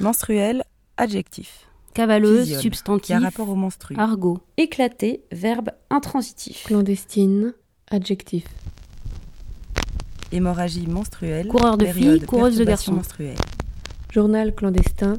Menstruel, adjectif. Cavaleuse, substantif. Qui a rapport au menstru. Argot. Éclaté, verbe intransitif. Clandestine, adjectif. Hémorragie menstruelle. Coureur de filles, coureuse de garçons. menstruelle. Journal clandestin,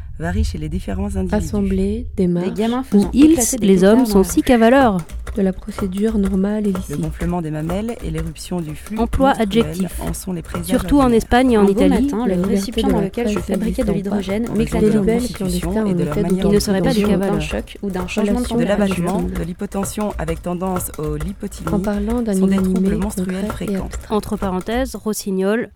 varie chez les différents individus. assemblées, Des démarches, gamins Où faisant ils, des les hommes, sont dans la si cavaleurs. de la procédure normale et Le gonflement des mamelles et l'éruption du flux Emploi adjectif. en sont les Surtout en. Espagne et en beau Italie. matin, le récipient dans lequel je fabriquais de l'hydrogène En m'éclatait de en Il ne serait pas des d'autorisation, cavaleurs. d'un choc ou d'un changement de de l'abattement, de l'hypotension avec tendance au lipotylie En parlant d'un sont des troubles menstruels fréquents. Entre parenthèses, rossignol,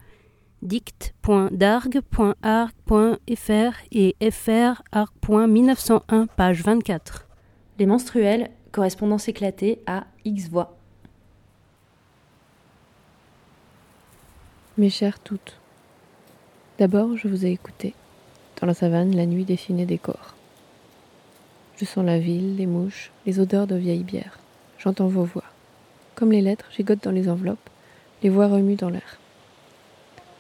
dict.dargue.arc.fr et frarc.1901, page 24. Les menstruels, correspondance éclatée à X voix. Mes chères toutes, d'abord je vous ai écouté. Dans la savane, la nuit dessinait des corps. Je sens la ville, les mouches, les odeurs de vieille bière. J'entends vos voix. Comme les lettres, gigotent dans les enveloppes, les voix remuent dans l'air.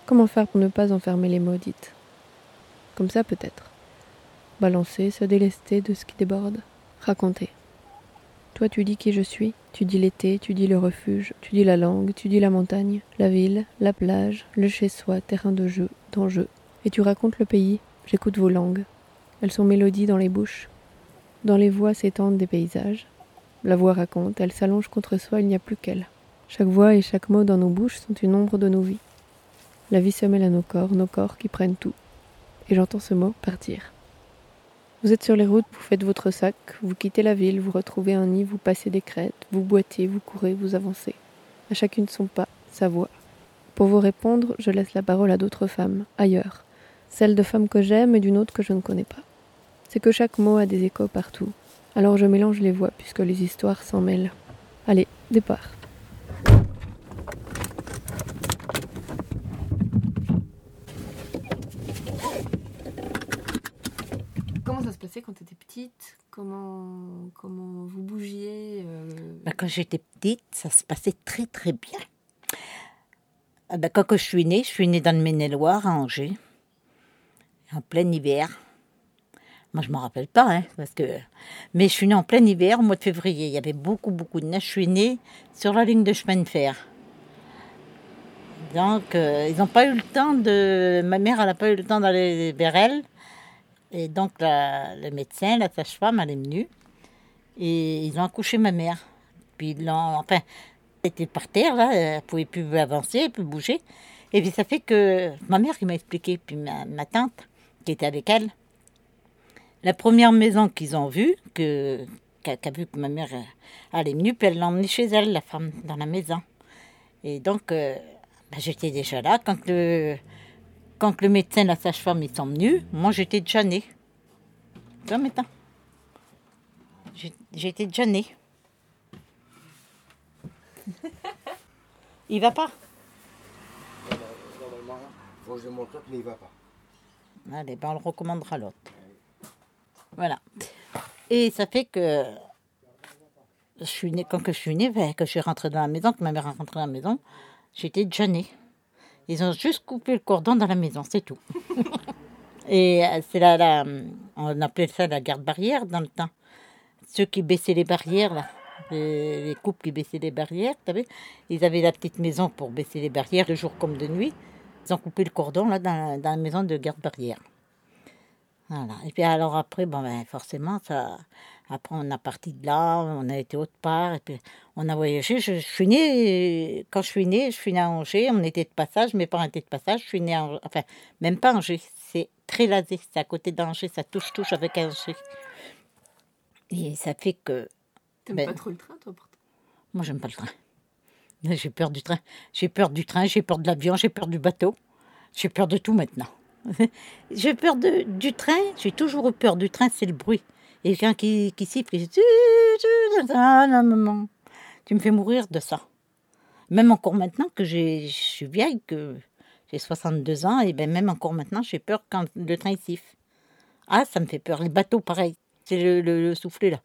Comment faire pour ne pas enfermer les mots dites Comme ça peut-être. Balancer, se délester de ce qui déborde. Raconter. Toi tu dis qui je suis, tu dis l'été, tu dis le refuge, tu dis la langue, tu dis la montagne, la ville, la plage, le chez-soi, terrain de jeu, d'enjeu. Et tu racontes le pays, j'écoute vos langues. Elles sont mélodies dans les bouches. Dans les voix s'étendent des paysages. La voix raconte, elle s'allonge contre soi, il n'y a plus qu'elle. Chaque voix et chaque mot dans nos bouches sont une ombre de nos vies. La vie se mêle à nos corps, nos corps qui prennent tout. Et j'entends ce mot partir. Vous êtes sur les routes, vous faites votre sac, vous quittez la ville, vous retrouvez un nid, vous passez des crêtes, vous boitez, vous courez, vous avancez. À chacune son pas, sa voix. Pour vous répondre, je laisse la parole à d'autres femmes, ailleurs. Celle de femmes que j'aime et d'une autre que je ne connais pas. C'est que chaque mot a des échos partout. Alors je mélange les voix puisque les histoires s'en mêlent. Allez, départ. Comment ça se passait quand tu étais petite? Comment, comment vous bougiez euh, Ben, quand j'étais petite, ça se passait très très bien. Ah ben, quand je suis née, je suis née dans le Maine-et-Loire, à Angers, en plein hiver. Moi, je m'en rappelle pas, hein, parce que. Mais je suis née en plein hiver, au mois de février. Il y avait beaucoup, beaucoup de neige. Je suis née sur la ligne de chemin de fer. Donc, euh, ils n'ont pas eu le temps de. Ma mère, elle n'a pas eu le temps d'aller vers elle. Et donc, le médecin, la sage-femme, elle est venue. Et ils ont accouché ma mère. Puis ils. Enfin, elle était par terre, là, elle ne pouvait plus avancer, elle plus bouger. Et puis ça fait que ma mère qui m'a expliqué, puis ma, tante qui était avec elle, la première maison qu'ils ont vue, que, qu'a, qu'a vu que ma mère euh, elle est venue, puis elle l'a emmenée chez elle, la femme, dans la maison. Et donc, euh, ben, j'étais déjà là. Quand le, quand le médecin, la sage-femme, ils sont venus, moi j'étais déjà née. Tu maintenant? J'étais déjà née. Il va pas? Normalement, faut que je montre mais il va pas. Allez, ben on le recommandera l'autre. Voilà. Et ça fait que je suis née, quand que je suis née, ben, que je suis rentrée dans la maison, que ma mère est rentrée dans la maison, j'étais déjà née. Ils ont juste coupé le cordon dans la maison, c'est tout. Et euh, c'est là, on appelait ça la garde barrière dans le temps. Ceux qui baissaient les barrières, les, les couples qui baissaient les barrières, ils avaient la petite maison pour baisser les barrières, de jour comme de nuit. Ils ont coupé le cordon là dans dans la maison de garde barrière. Voilà. Et puis alors après, bon ben forcément, ça. Après, on a parti de là, on a été autre part, et puis on a voyagé. Je, je suis née, quand je suis née, je suis née à Angers, on était de passage, mes parents étaient de passage, je suis née à Angers, enfin, même pas Angers, c'est très lasé, c'est à côté d'Angers, ça touche-touche avec Angers. Et ça fait que. T'aimes Ben, pas trop le train, toi, pourtant Moi, j'aime pas le train. J'ai peur du train. J'ai peur du train, j'ai peur de l'avion, j'ai peur du bateau. J'ai peur de tout maintenant. j'ai peur de, du train, j'ai toujours eu peur du train, c'est le bruit. Et quelqu'un qui, qui siffle, qui dit, ah, maman, tu me fais mourir de ça. Même encore maintenant que je suis vieille, que J'ai 62 ans et ben même encore maintenant, j'ai peur quand le train siffle. Ah, ça me fait peur. Les bateaux, pareil. C'est le, le, le soufflet là.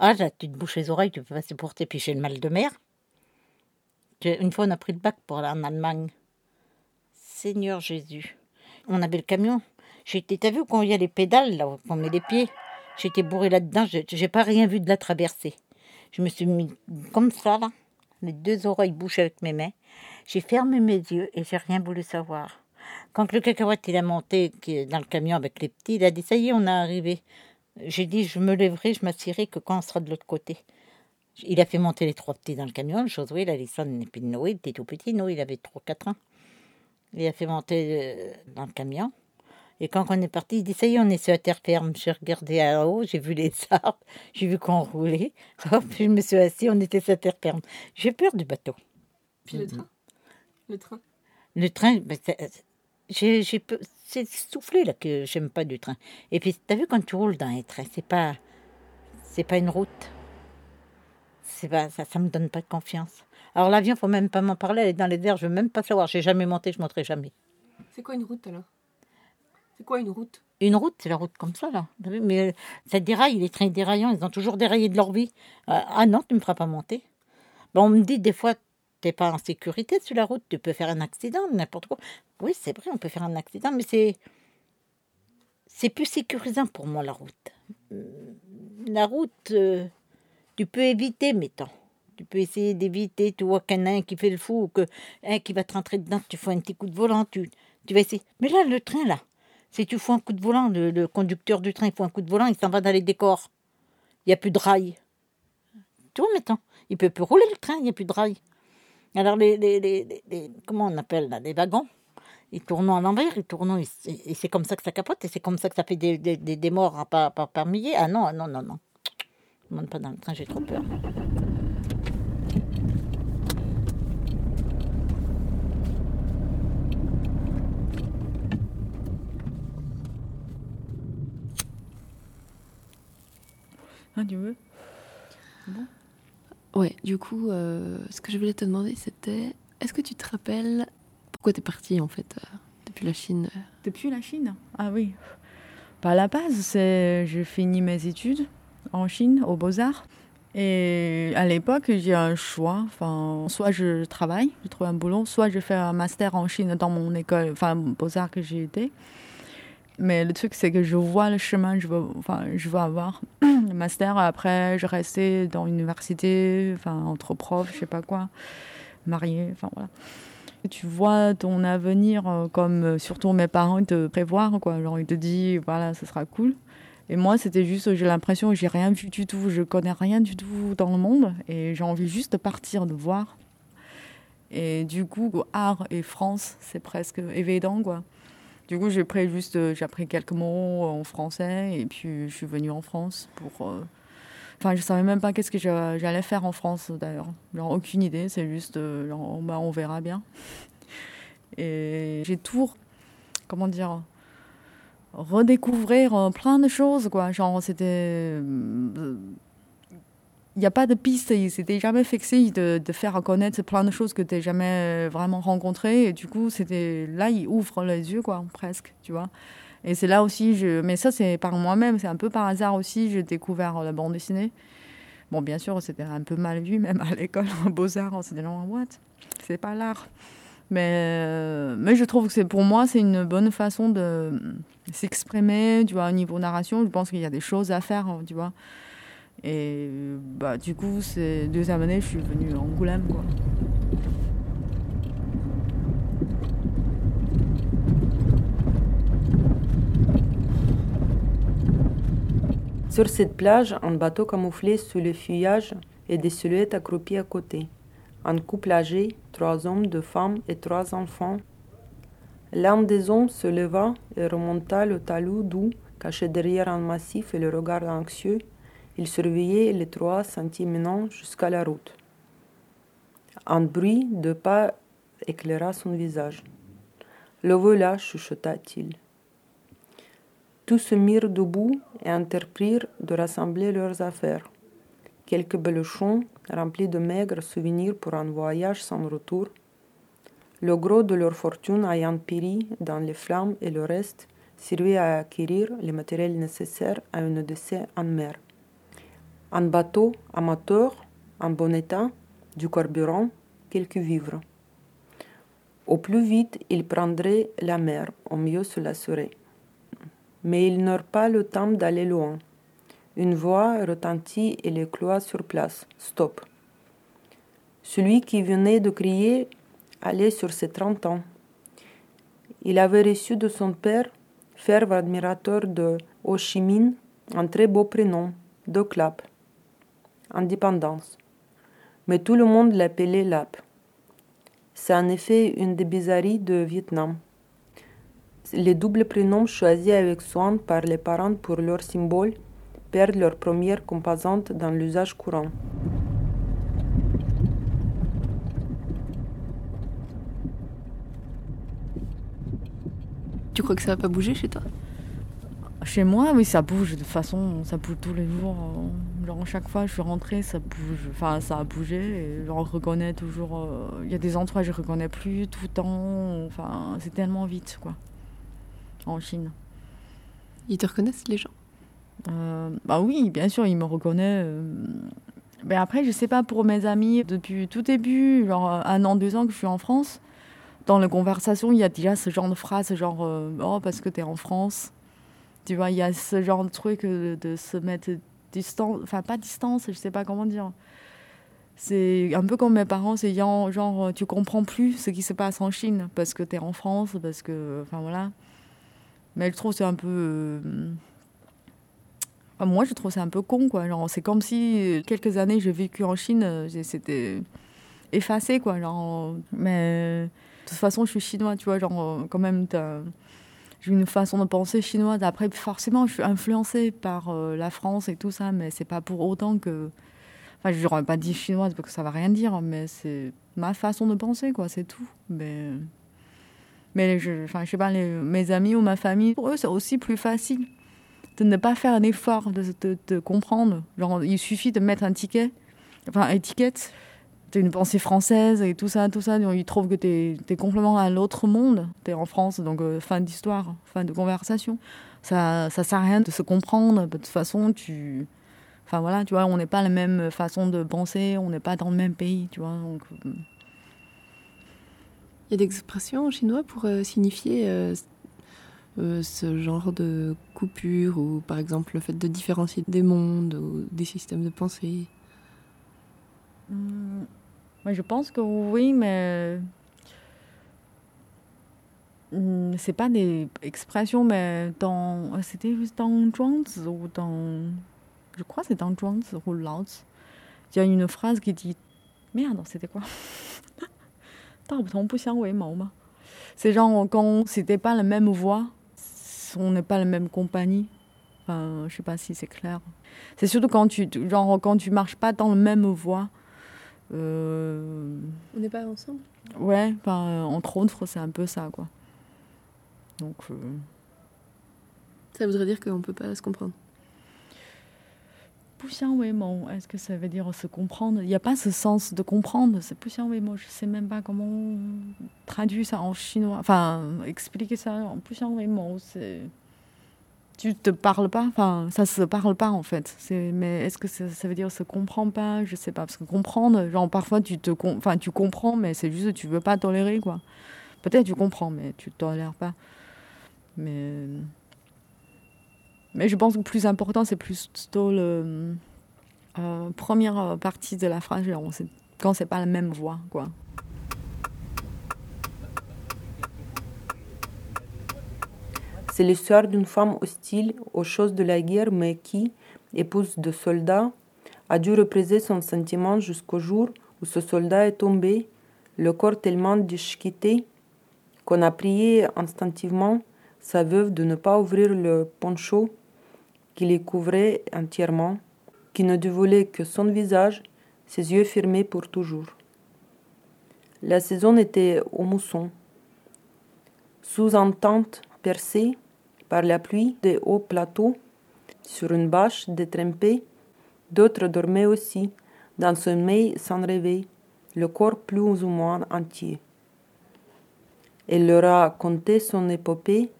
Ah, là, tu te bouches les oreilles, tu peux pas supporter. Puis j'ai le mal de mer. Une fois, on a pris le bac pour aller en Allemagne. Seigneur Jésus. On avait le camion. J'étais, t'as vu quand il y a les pédales, là, où on met les pieds? J'étais bourrée là-dedans, j'ai pas rien vu de la traversée. Je me suis mis comme ça, là, les deux oreilles bouchées avec mes mains. J'ai fermé mes yeux et j'ai rien voulu savoir. Quand le cacahuète il a monté dans le camion avec les petits, il a dit ça y est, on est arrivé. J'ai dit je me lèverai, je m'assierai que quand on sera de l'autre côté. Il a fait monter les trois petits dans le camion, Josué, Alison et puis Noé, il était tout petit, Noé il avait 3-4 ans. Il a fait monter euh, dans le camion. Et quand on est parti, il dit ça y est, on est sur la terre ferme. J'ai regardé à haut, j'ai vu les arbres, j'ai vu qu'on roulait. Hop, je me suis assis, on était sur la terre ferme. J'ai peur du bateau. Puis le train Le train Le train, ben, c'est- j'ai, j'ai c'est soufflé là que j'aime pas du train. Et puis, t'as vu quand tu roules dans les trains, c'est pas, c'est pas une route. C'est pas, ça, ça me donne pas de confiance. Alors l'avion, faut même pas m'en parler. Elle est dans les airs, je veux même pas savoir. J'ai jamais monté, je monterai jamais. C'est quoi une route alors? C'est quoi une route? Une route, c'est la route comme ça là. Mais euh, ça déraille, les trains déraillants, ils ont toujours déraillé de leur vie. Euh, ah non, tu me feras pas monter. Bon, on me dit des fois, t'es pas en sécurité sur la route, tu peux faire un accident, n'importe quoi. Oui, c'est vrai, on peut faire un accident, mais c'est c'est plus sécurisant pour moi la route. Hum, La route, euh, tu peux éviter, mettons. Tu peux essayer d'éviter, tu vois qu'un un qui fait le fou ou que un qui va te rentrer dedans, tu fais un petit coup de volant, tu, tu vas essayer. Mais là, le train, là, si tu fous un coup de volant, le, conducteur du train il fout un coup de volant, il s'en va dans les décors. Il n'y a plus de rails. Tu vois, maintenant, il peut plus rouler le train, il n'y a plus de rails. Alors, les, les, les, comment on appelle là, les wagons, ils tournent à l'envers, ils tournent, et, c'est comme ça que ça capote, et c'est comme ça que ça fait des, des, des, des morts par, par, par milliers. Ah non, ah non, non, non. Je ne monte pas dans le train, j'ai trop peur. Ah, tu veux? Ouais, du coup, euh, ce que je voulais te demander, c'était est-ce que tu te rappelles pourquoi t'es partie en fait euh, depuis la Chine? Depuis la Chine? Ah oui. Bah, à la base, c'est j'ai fini mes études en Chine, aux Beaux-Arts. Et à l'époque, j'ai un choix. Enfin, soit je travaille, je trouve un boulot, soit je fais un master en Chine dans mon école, enfin, Beaux-Arts que j'ai été. Mais le truc, c'est que je vois le chemin, je veux, enfin, je veux avoir le master. Après, je restais dans l'université, enfin, entre profs, je sais pas quoi, mariée, enfin voilà. Tu vois ton avenir euh, comme euh, surtout mes parents te prévoient, quoi. Genre, ils te disent, voilà, ce sera cool. Et moi, c'était juste, j'ai l'impression que j'ai rien vu du tout, je connais rien du tout dans le monde et j'ai envie juste de partir, de voir. Et du coup, art et France, c'est presque évident, quoi. Du coup, j'ai pris juste, euh, j'ai appris quelques mots en français et puis je suis venue en France pour. euh, Enfin, je savais même pas qu'est-ce que j'a- j'allais faire en France d'ailleurs. Genre, aucune idée, c'est juste, euh, on verra bien. Et j'ai tout, comment dire, redécouvrir euh, plein de choses, quoi. Genre, c'était. Il n'y a pas de piste, il s'était jamais fixé de, de faire connaître plein de choses que tu n'as jamais vraiment rencontrées. Et du coup, c'était là, il ouvre les yeux, quoi, presque, tu vois. Et c'est là aussi, je... mais ça, c'est par moi-même, c'est un peu par hasard aussi, j'ai découvert la bande dessinée. Bon, bien sûr, c'était un peu mal vu, même à l'école, en beaux-arts, on s'était dit, what? C'est pas l'art. Mais, euh, mais je trouve que pour moi, c'est une bonne façon de s'exprimer, tu vois, au niveau narration. Je pense qu'il y a des choses à faire, tu vois. Et bah, du coup, c'est deuxième année, je suis venue à Angoulême. Sur cette plage, un bateau camouflé sous le feuillage et des silhouettes accroupies à côté. Un couple âgé, trois hommes, deux femmes et trois enfants. L'un des hommes se leva et remonta le talus d'où, caché derrière un massif et le regard anxieux, il surveillait les trois sentiers menant jusqu'à la route. Un bruit de pas éclaira son visage. Le voilà, chuchota-t-il. Tous se mirent debout et entreprirent de rassembler leurs affaires. Quelques belochons remplis de maigres souvenirs pour un voyage sans retour. le gros de leur fortune ayant péri dans les flammes et le reste servait à acquérir les matériels nécessaires à un décès en mer. Un bateau amateur, en bon état, du carburant, quelques vivres. Au plus vite, ils prendraient la mer, au mieux cela serait. Mais ils n'eurent pas le temps d'aller loin. Une voix retentit et les cloua sur place. Stop. Celui qui venait de crier allait sur ses trente ans. Il avait reçu de son père, fervent admirateur de Ho Chi Minh, un très beau prénom, de Clap. Indépendance. Mais tout le monde l'appelait Lap. C'est en effet une des bizarreries de Vietnam. Les doubles prénoms choisis avec soin par les parents pour leur symbole perdent leur première composante dans l'usage courant. Tu crois que ça va pas bouger chez toi? Chez moi, oui, ça bouge. De toute façon, ça bouge tous les jours. Genre, chaque fois, je suis rentrée, ça bouge. Enfin, ça a bougé. Et je reconnais toujours. euh, Il y a des endroits que je reconnais plus tout le temps. Enfin, c'est tellement vite, quoi. En Chine. Ils te reconnaissent les gens? Euh, bah oui, bien sûr, ils me reconnaissent. euh. Mais après, je sais pas pour mes amis, depuis tout début, genre un an, deux ans que je suis en France, dans les conversations, il y a déjà ce genre de phrase, genre euh, Oh, parce que tu es en France. Tu vois, il y a ce genre de truc euh, de, se mettre enfin pas distance, je sais pas comment dire. C'est un peu comme mes parents, c'est genre, tu comprends plus ce qui se passe en Chine parce que tu es en France, parce que. Enfin voilà. Mais je trouve c'est un peu. euh, Enfin, moi, je trouve c'est un peu con, quoi. Genre, c'est comme si euh, quelques années j'ai vécu en Chine, euh, c'était effacé, quoi. Genre, mais de toute façon, je suis chinois, tu vois. Genre, quand même, une façon de penser chinoise. Après, forcément, je suis influencée par euh, la France et tout ça, mais c'est pas pour autant que. Enfin, je n'aurais pas dit chinoise parce que ça va rien dire, mais c'est ma façon de penser, quoi. C'est tout. Mais. Mais je, enfin, sais pas, mes amis ou ma famille, pour eux, c'est aussi plus facile de ne pas faire un effort de, de, de comprendre. Genre, il suffit de mettre un ticket, enfin, étiquette, t'as une pensée française et tout ça, tout ça. Ils trouvent que t'es es complètement à l'autre monde. T'es en France, donc euh, fin d'histoire, fin de conversation. Ça, ça sert à rien de se comprendre. De toute façon, tu. Enfin voilà, tu vois, on n'est pas la même façon de penser, on n'est pas dans le même pays, tu vois. Donc, euh, Il y a des expressions en chinois pour euh, signifier euh, euh, ce genre de coupure ou par exemple le fait de différencier des mondes ou des systèmes de pensée? Hmm, moi, je pense que oui, mais hmm, c'est pas des expressions, mais dans c'était juste dans Zhuangzi ou dans je crois c'est dans Zhuangzi ou Laozi. Il y a une phrase qui dit merde, c'était quoi? C'est genre quand c'était pas la même voix, on n'est pas la même compagnie. Enfin, je sais pas si c'est clair. C'est surtout quand tu genre quand tu marches pas dans la même voie. Euh, on n'est pas ensemble? Ouais, ben, entre autres, c'est un peu ça, quoi. Donc. Euh, ça voudrait dire qu'on ne peut pas se comprendre est-ce que ça veut dire se comprendre? Il n'y a pas ce sens de comprendre, c'est Wemo. Je ne sais même pas comment on traduit ça en chinois, enfin, expliquer ça en Wemo, c'est... Tu te parles pas, enfin, ça se parle pas en fait. Mais est-ce que ça, veut dire se comprend pas? Je sais pas, parce que comprendre, genre parfois tu te, enfin, tu comprends, mais c'est juste que tu veux pas tolérer quoi. Peut-être tu comprends, mais tu tolères pas. Mais mais je pense que le plus important, c'est plutôt le euh, première partie de la phrase, genre, quand c'est pas la même voix, quoi. C'est l'histoire d'une femme hostile aux choses de la guerre, mais qui, épouse de soldat, a dû repriser son sentiment jusqu'au jour où ce soldat est tombé, le corps tellement déchiqueté qu'on a prié instinctivement sa veuve de ne pas ouvrir le poncho qui les couvrait entièrement, qui ne dévoilait que son visage, ses yeux fermés pour toujours. La saison était au mousson. Sous un tente percée par la pluie des hauts plateaux, sur une bâche détrempée, d'autres dormaient aussi, dans un sommeil sans réveil, le corps plus ou moins entier. Elle leur a conté son épopée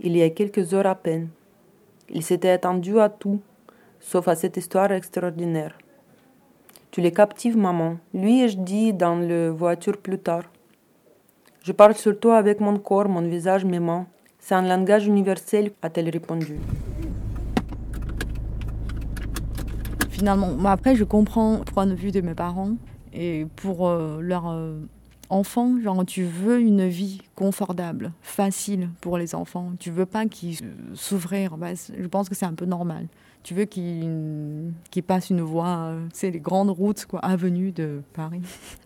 il y a quelques heures à peine. Il s'était attendu à tout, sauf à cette histoire extraordinaire. Tu les captives, maman. Lui ai-je dit dans la voiture plus tard. Je parle surtout avec mon corps, mon visage, mes mains. C'est un langage universel, a-t-elle répondu. Finalement, après, je comprends le point de vue de mes parents. Et pour euh, leur euh, enfant, genre, tu veux une vie confortable, facile pour les enfants. Tu veux pas qu'ils s'ouvrir. Bah, je pense que c'est un peu normal. Tu veux qu'ils passent une voie, c'est les grandes routes, quoi, avenues de Paris.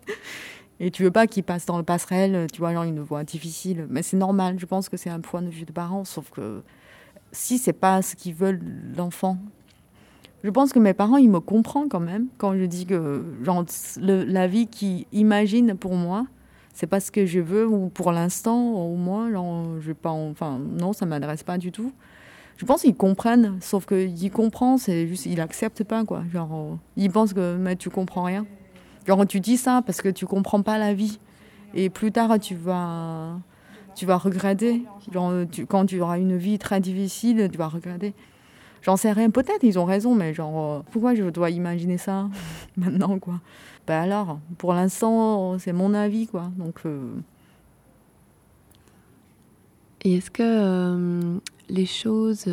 Et tu veux pas qu'ils passent dans le passerelle, tu vois, genre une voie difficile. Mais c'est normal, je pense que c'est un point de vue de parents, sauf que si c'est pas ce qu'ils veulent l'enfant, je pense que mes parents, ils me comprennent quand même quand je dis que genre, la vie qu'ils imaginent pour moi, c'est pas ce que je veux ou pour l'instant au moins, genre, je pas, enfin non, ça m'adresse pas du tout. Je pense qu'ils comprennent, sauf qu'ils comprennent, c'est juste, ils acceptent pas quoi. Genre, ils pensent que mais tu comprends rien. Genre, tu dis ça parce que tu comprends pas la vie, et plus tard tu vas, tu vas regretter. Genre, quand tu auras une vie très difficile, tu vas regretter. J'en sais rien. Peut-être ils ont raison, mais genre, euh, pourquoi je dois imaginer ça maintenant, quoi? Ben alors, pour l'instant, c'est mon avis, quoi. Donc. Euh, Et est-ce que euh, les choses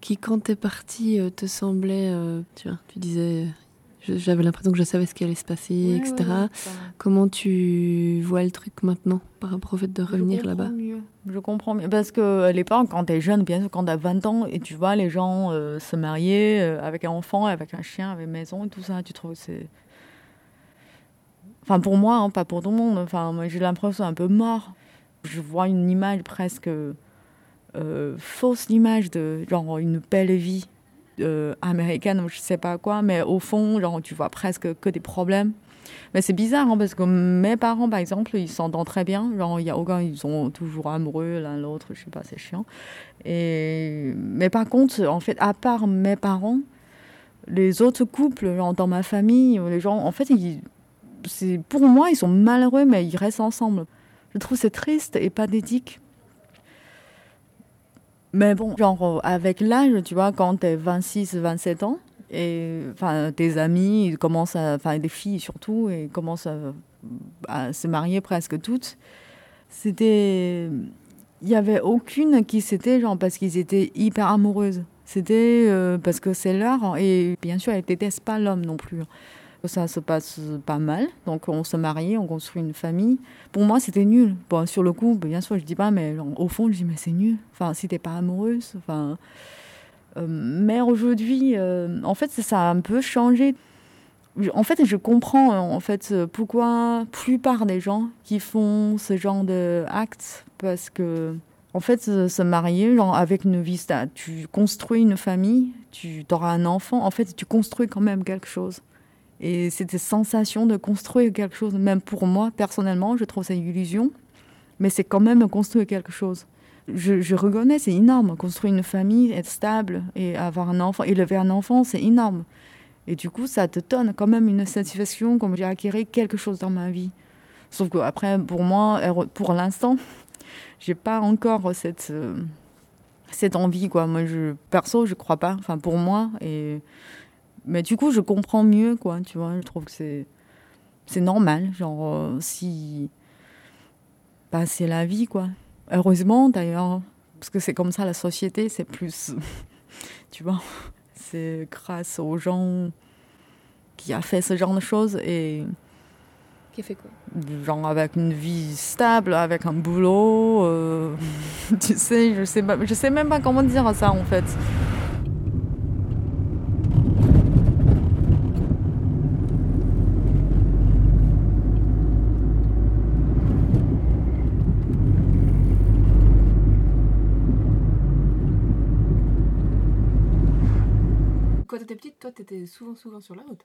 qui, quand t'es parti, te semblaient. tu disais j'avais l'impression que je savais ce qui allait se passer, etc. Comment tu vois le truc maintenant par rapport au fait de revenir là-bas Je comprends mieux. Parce que à l'époque, quand tu es jeune, bien sûr, quand tu as 20 ans et tu vois les gens euh, se marier euh, avec un enfant, avec un chien, avec une maison et tout ça, tu trouves que c'est. Enfin, pour moi, hein, pas pour tout le monde. Enfin, j'ai l'impression un peu mort. Je vois une image presque euh, fausse, l'image de genre une belle vie euh, américaine ou je sais pas quoi, mais au fond, genre, tu vois presque que des problèmes. Mais c'est bizarre hein, parce que mes parents, par exemple, ils s'entendent très bien. Genre, il y a aucun, ils sont toujours amoureux l'un l'autre. Je sais pas, c'est chiant. Et mais par contre, en fait, à part mes parents, les autres couples, dans ma famille, les gens, en fait, pour moi, ils sont malheureux, mais ils restent ensemble. Je trouve c'est triste et pathétique. Mais bon, genre, euh, avec l'âge, tu vois, quand tu es 26, 27 ans, et enfin, tes amis, commencent enfin, des filles surtout, et commencent à, se marier presque toutes. C'était. Il n'y avait aucune qui s'était, genre, parce qu'ils étaient hyper amoureuses. C'était euh, parce que c'est leur, et bien sûr, elles détestent pas l'homme non plus ça se passe pas mal. Donc on se marie, on construit une famille. Pour moi, c'était nul. Bon, sur le coup, bien sûr, je dis pas, mais au fond, je dis, mais c'est nul. Enfin, si t'es pas amoureuse, enfin. Euh, mais aujourd'hui, euh, en fait, ça a un peu changé. En fait, je comprends en fait pourquoi la plupart des gens qui font ce genre d'actes, parce que en fait, se marier genre, avec une vie, tu construis une famille, tu auras un enfant, en fait, tu construis quand même quelque chose. Et cette sensation de construire quelque chose, même pour moi, personnellement, je trouve ça une illusion, mais c'est quand même construire quelque chose. Je, je reconnais, c'est énorme. Construire une famille, être stable et avoir un enfant, élever un enfant, c'est énorme. Et du coup, ça te donne quand même une satisfaction, comme j'ai acquis quelque chose dans ma vie. Sauf que après, pour moi, pour l'instant, j'ai pas encore cette, euh, cette envie, quoi. Moi, je, perso, je crois pas. Enfin, pour moi, mais du coup, je comprends mieux, quoi, tu vois. Je trouve que c'est, c'est normal. Genre, euh, si. Bah, c'est la vie, quoi. Heureusement, d'ailleurs, parce que c'est comme ça la société, c'est plus. tu vois, c'est grâce aux gens qui a fait ce genre de choses et. Qui a fait quoi? Genre avec une vie stable, avec un boulot. Euh, tu sais, je sais, pas, je sais même pas comment dire ça, en fait. Souvent, souvent sur la route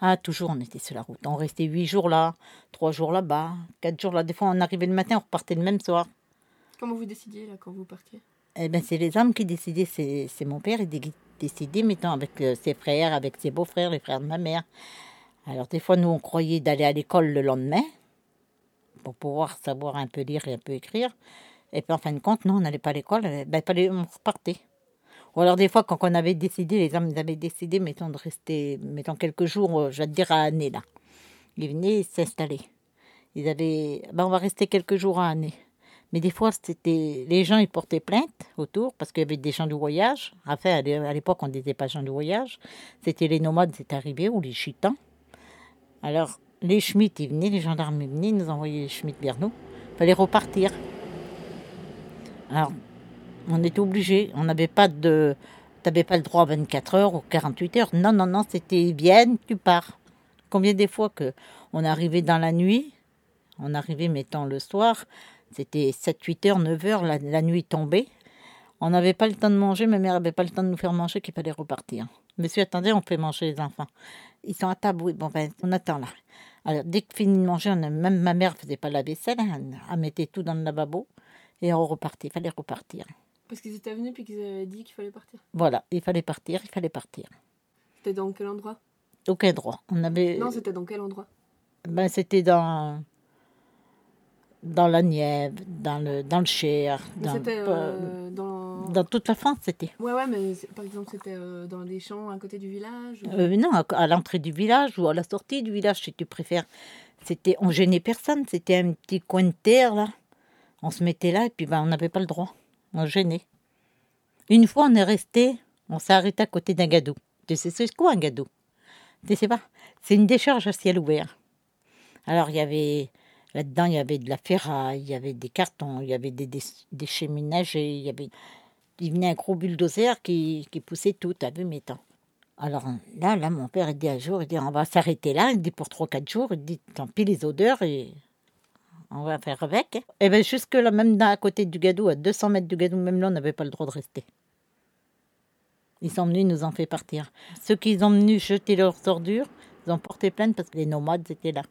Ah, toujours, on était sur la route. On restait huit jours là, trois jours là-bas, quatre jours là. Des fois, on arrivait le matin, on repartait le même soir. Comment vous décidiez là quand vous partiez? Eh ben, c'est les hommes qui décidaient. C'est mon père qui décidait, mettons, avec euh, ses frères, avec ses beaux-frères, les frères de ma mère. Alors, des fois, nous, on croyait d'aller à l'école le lendemain pour pouvoir savoir un peu lire et un peu écrire. Et puis en fin de compte, non, on n'allait pas à l'école, ben, on repartait. Ou alors des fois, quand on avait décidé, les hommes avaient décidé, mettons, de rester, mettons, quelques jours, euh, je vais dire à année, là. Ils venaient s'installer. Ils avaient, ben, on va rester quelques jours à année. Mais des fois, c'était les gens, ils portaient plainte autour parce qu'il y avait des gens du voyage. Enfin, à l'é- à l'époque, on ne disait pas gens du voyage. C'était les nomades, c'est arrivé, ou les chitans. Alors, les Schmitt, ils venaient, les gendarmes, ils venaient, ils nous envoyaient les Schmitt vers nous. Il fallait repartir. Alors, on était obligés. On n'avait pas de. Tu n'avais pas le droit à 24 heures ou 48 heures. Non, non, non, c'était vienne, tu pars. Combien des fois que on arrivait dans la nuit, on arrivait, mettons, le soir, c'était 7, 8 heures, 9 heures, la, nuit tombait. On n'avait pas le temps de manger, ma mère n'avait pas le temps de nous faire manger, qu'il fallait repartir. Monsieur, attendez, on fait manger les enfants. Ils sont à table, oui, bon, ben, on attend là. Alors, dès que fini de manger, même ma mère faisait pas la vaisselle, hein, elle mettait tout dans le lavabo et on repartait, il fallait repartir. Parce qu'ils étaient venus puis qu'ils avaient dit qu'il fallait partir. Voilà, il fallait partir, il fallait partir. C'était dans quel endroit? Aucun droit. On avait, Non, c'était dans quel endroit? Ben, c'était dans, dans la Nièvre, dans le, dans le Cher, dans, euh, dans... dans toute la France, c'était. Ouais, ouais, mais par exemple, c'était euh, dans des champs à côté du village ou- Euh, non, à, à l'entrée du village ou à la sortie du village, si tu préfères. C'était, on gênait personne, c'était un petit coin de terre là. On se mettait là et puis ben, on n'avait pas le droit. On gênait. Une fois, on est resté, on s'est arrêté à côté d'un gadou. Tu sais, c'est quoi un gadou Tu sais pas? C'est une décharge à ciel ouvert. Alors, il y avait, là-dedans, il y avait de la ferraille, il y avait des cartons, il y avait des, dé- déchets ménagers, il y avait. Il venait un gros bulldozer qui, qui poussait tout, t'as vu, mes temps. Alors là, là, mon père, il dit un jour, il dit, on va s'arrêter là, il dit pour 3-4 jours, il dit, tant pis les odeurs, et on va faire avec. Et bien jusque là, même à côté du gadou, à 200 mètres du gadou, même là, on n'avait pas le droit de rester. Ils sont venus, ils nous ont fait partir. Ceux qui ont venus jeter leurs ordures, ils ont porté plainte parce que les nomades étaient là.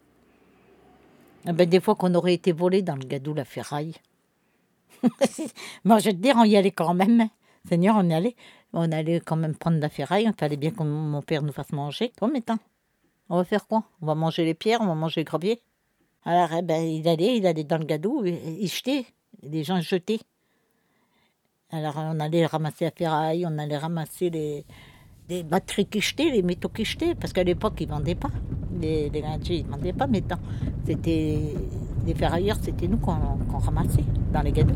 Eh ben, des fois qu'on aurait été volés dans le gadou, la ferraille. Moi, je te dire, on y allait quand même. Seigneur, on y allait. On allait quand même prendre la ferraille. Il fallait bien que mon père nous fasse manger. Toi, maintenant, on va faire quoi? On va manger les pierres, on va manger les graviers. Alors, eh ben, il allait, il allait dans le gadou, il jetait. Les gens jetaient. Alors, on allait ramasser la ferraille, on allait ramasser les, batteries qui jetaient, les métaux qui jetaient, parce qu'à l'époque, ils ne vendaient pas. Les, les ils ne vendaient pas maintenant. C'était les ferrailleurs, c'était nous qu'on qu'on ramassait dans les gadous.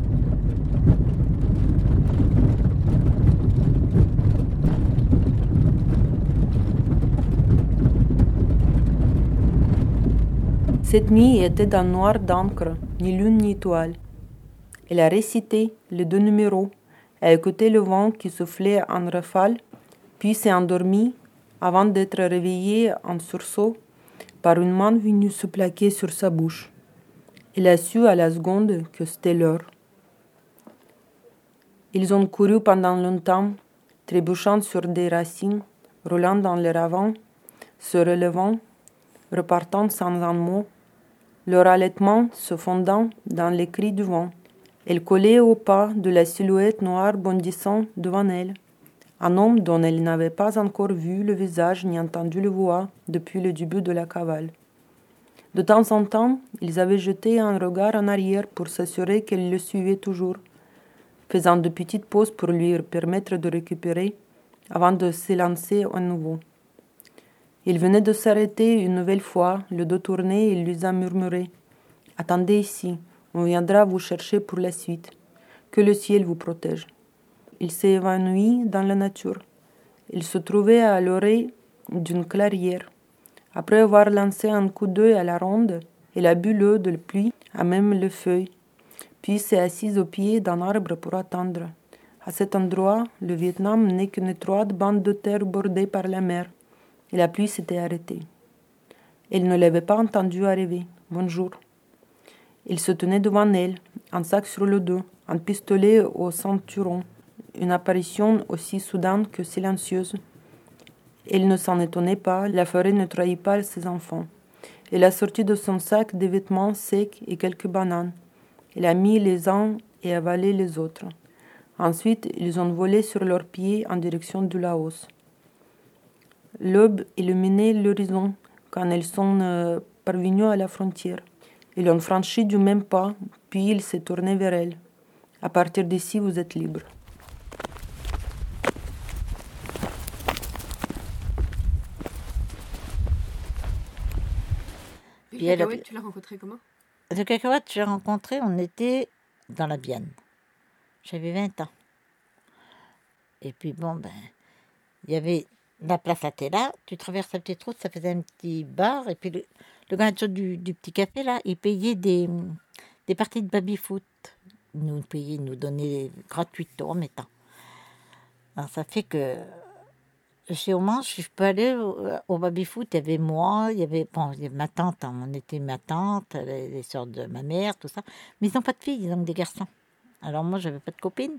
Cette nuit était d'un noir d'encre, ni lune ni étoile. Elle a récité les deux numéros, a écouté le vent qui soufflait en rafale, puis s'est endormie avant d'être réveillée en sursaut par une main venue se plaquer sur sa bouche. Elle a su à la seconde que c'était l'heure. Ils ont couru pendant longtemps, trébuchant sur des racines, roulant dans les ravins, se relevant, repartant sans un mot, leur allaitement se fondant dans les cris du vent. Elle collait au pas de la silhouette noire bondissant devant elle, un homme dont elle n'avait pas encore vu le visage ni entendu le voix depuis le début de la cavale. De temps en temps, ils avaient jeté un regard en arrière pour s'assurer qu'elle le suivait toujours, faisant de petites pauses pour lui permettre de récupérer avant de s'élancer à nouveau. Il venait de s'arrêter une nouvelle fois, le dos tourné, il lui a murmuré Attendez ici, on viendra vous chercher pour la suite. Que le ciel vous protège. Il s'est évanoui dans la nature. Il se trouvait à l'oreille d'une clairière. Après avoir lancé un coup d'œil à la ronde, il a bu l'eau de pluie à même les feuilles, puis s'est assis au pied d'un arbre pour attendre. À cet endroit, le Vietnam n'est qu'une étroite bande de terre bordée par la mer la pluie s'était arrêtée. Elle ne l'avait pas entendu arriver. Bonjour. Il se tenait devant elle, un sac sur le dos, un pistolet au ceinturon, une apparition aussi soudaine que silencieuse. Elle ne s'en étonnait pas, la forêt ne trahit pas ses enfants. Elle a sorti de son sac des vêtements secs et quelques bananes. Elle a mis les uns et avalé les autres. Ensuite, ils ont volé sur leurs pieds en direction du Laos. L'aube illuminait l'horizon quand elles sont parvenues à la frontière. Ils ont franchi du même pas, puis il s'est tourné vers elle. À partir d'ici, vous êtes libre. Et Puis elle a- Cacahuète, tu l'as rencontré comment? Le cacahuète, j'ai rencontré, on était dans la Vienne. J'avais 20 ans. Et puis bon, ben, il y avait la place était là, tu traverses la petite route, ça faisait un petit bar, et puis le, le gars du, petit café, là, il payait des, des parties de baby-foot. Nous payait, nous donnait gratuitement en mettant. Alors ça fait que chez Omanche, je peux aller au, au baby-foot, il y avait moi, il y avait, bon, il y avait ma tante, hein, on était ma tante, les, sœurs de ma mère, tout ça. Mais ils n'ont pas de filles, ils ont des garçons. Alors moi, j'avais pas de copine.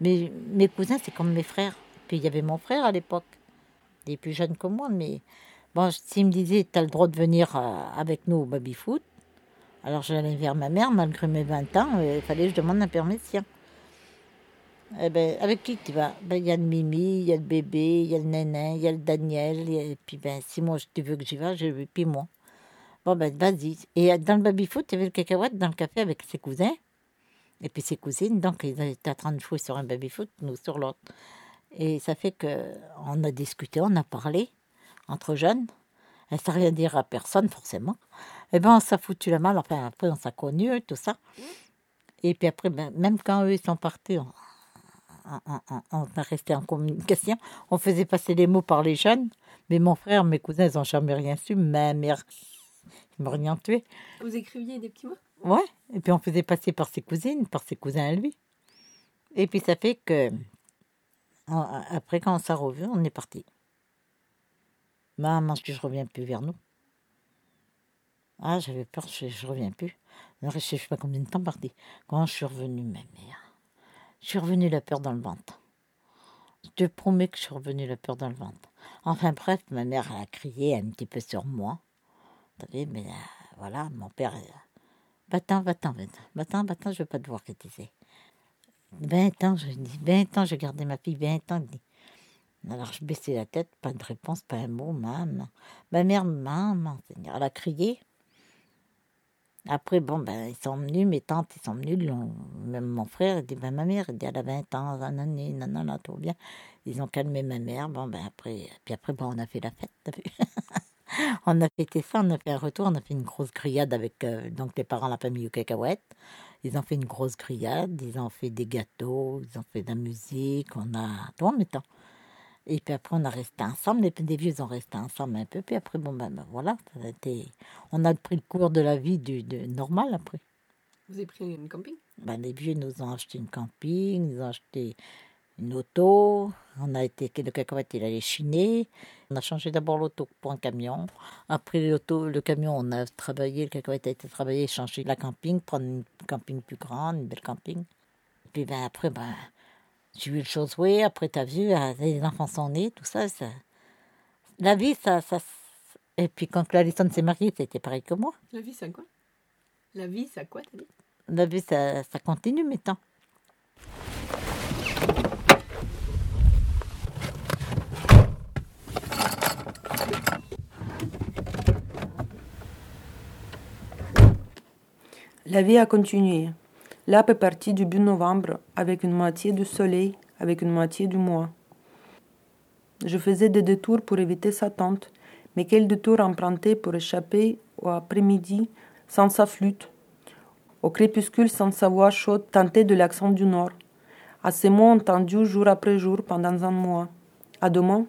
Mais mes cousins, c'est comme mes frères. Puis il y avait mon frère à l'époque. Il plus jeune que moi, mais bon, s'il me disait, tu as le droit de venir euh, avec nous au baby-foot, alors j'allais vers ma mère, malgré mes 20 ans, euh, il fallait que je demande la permission. Eh ben, avec qui tu vas? Ben, Il y a le Mimi, il y a le bébé, il y a le Nénin, il y a le Daniel. Et puis, ben, si moi, tu veux que j'y vais, je vais. Puis moi. Bon, ben, vas-y. Et euh, dans le baby-foot, il y avait le cacahuète dans le café avec ses cousins. Et puis ses cousines. Donc, ils étaient en train de jouer sur un baby-foot, nous sur l'autre. Et ça fait que on a discuté, on a parlé entre jeunes. Elle ne sait rien dire à personne, forcément. Et ben, on s'est foutu la malle. Enfin, après, on s'est connus, tout ça. Et puis après, ben, même quand eux, ils sont partis, on, on, on- on est resté en communication. On faisait passer les mots par les jeunes. Mais mon frère, mes cousins, ils n'ont jamais rien su. Ma mère, ils m'ont rien tué. Vous écriviez des petits mots? Ouais, et puis on faisait passer par ses cousines, par ses cousins à lui. Et puis ça fait que, après quand on s'est revus, on est parti. Maman, je ne reviens plus vers nous. Ah, j'avais peur, je ne reviens plus. Je ne sais pas combien de temps parti. Quand je suis revenue, ma mère, je suis revenue la peur dans le ventre. Je te promets que je suis revenue la peur dans le ventre. Enfin bref, ma mère a crié un petit peu sur moi. Vous savez, mais euh, voilà, mon père... Va-t'en, va-t'en, va-t'en, va-t'en, je veux pas te voir critiquer. 20 ans, je dis, 20 ans, j'ai gardé ma fille, 20 ans. je. Alors je baissais la tête, pas de réponse, pas un mot, maman. Ma mère, maman, Seigneur, elle a crié. Après, bon, ben, ils sont venus, mes tantes, ils sont venus, même mon frère, il dit, ben, ma mère, il dit, elle a 20 ans, nanani, nanana, tout bien. Ils ont calmé ma mère, bon, ben, après, puis après, bon, on a fait la fête, t'as vu? On a fêté ça, on a fait un retour, on a fait une grosse grillade avec euh, donc les parents, la famille aux cacahuètes. Ils ont fait une grosse grillade, ils ont fait des gâteaux, ils ont fait de la musique, on a tout en même temps. Et puis après, on a resté ensemble, les des vieux ont resté ensemble un peu, puis après, bon, ben, ben, voilà, ça a été... on a pris le cours de la vie du, de, normal après. Vous avez pris une camping? Ben, les vieux nous ont acheté une camping, nous ont acheté une auto. On a été, le cacahuète, il allait chiner. On a changé d'abord l'auto pour un camion. Après l'auto, le camion, on a travaillé, le cacahuète a été travaillé, changer la camping, prendre une camping plus grande, une belle camping. Puis ben, après, ben, j'ai vu le chose, oui, après t'as vu, ah, les enfants sont nés, tout ça, ça. La vie, ça, ça. Et puis quand Clarison s'est mariée, c'était pareil que moi. La vie, c'est quoi? La vie, c'est quoi, t'as dit La vie, ça, ça continue maintenant. La vie a continué. L'app est partie début novembre avec une moitié du soleil, avec une moitié du mois. Je faisais des détours pour éviter sa tante, mais quel détour emprunter pour échapper au après-midi sans sa flûte, au crépuscule sans sa voix chaude teintée de l'accent du Nord, à ces mots entendus jour après jour pendant un mois. À demain?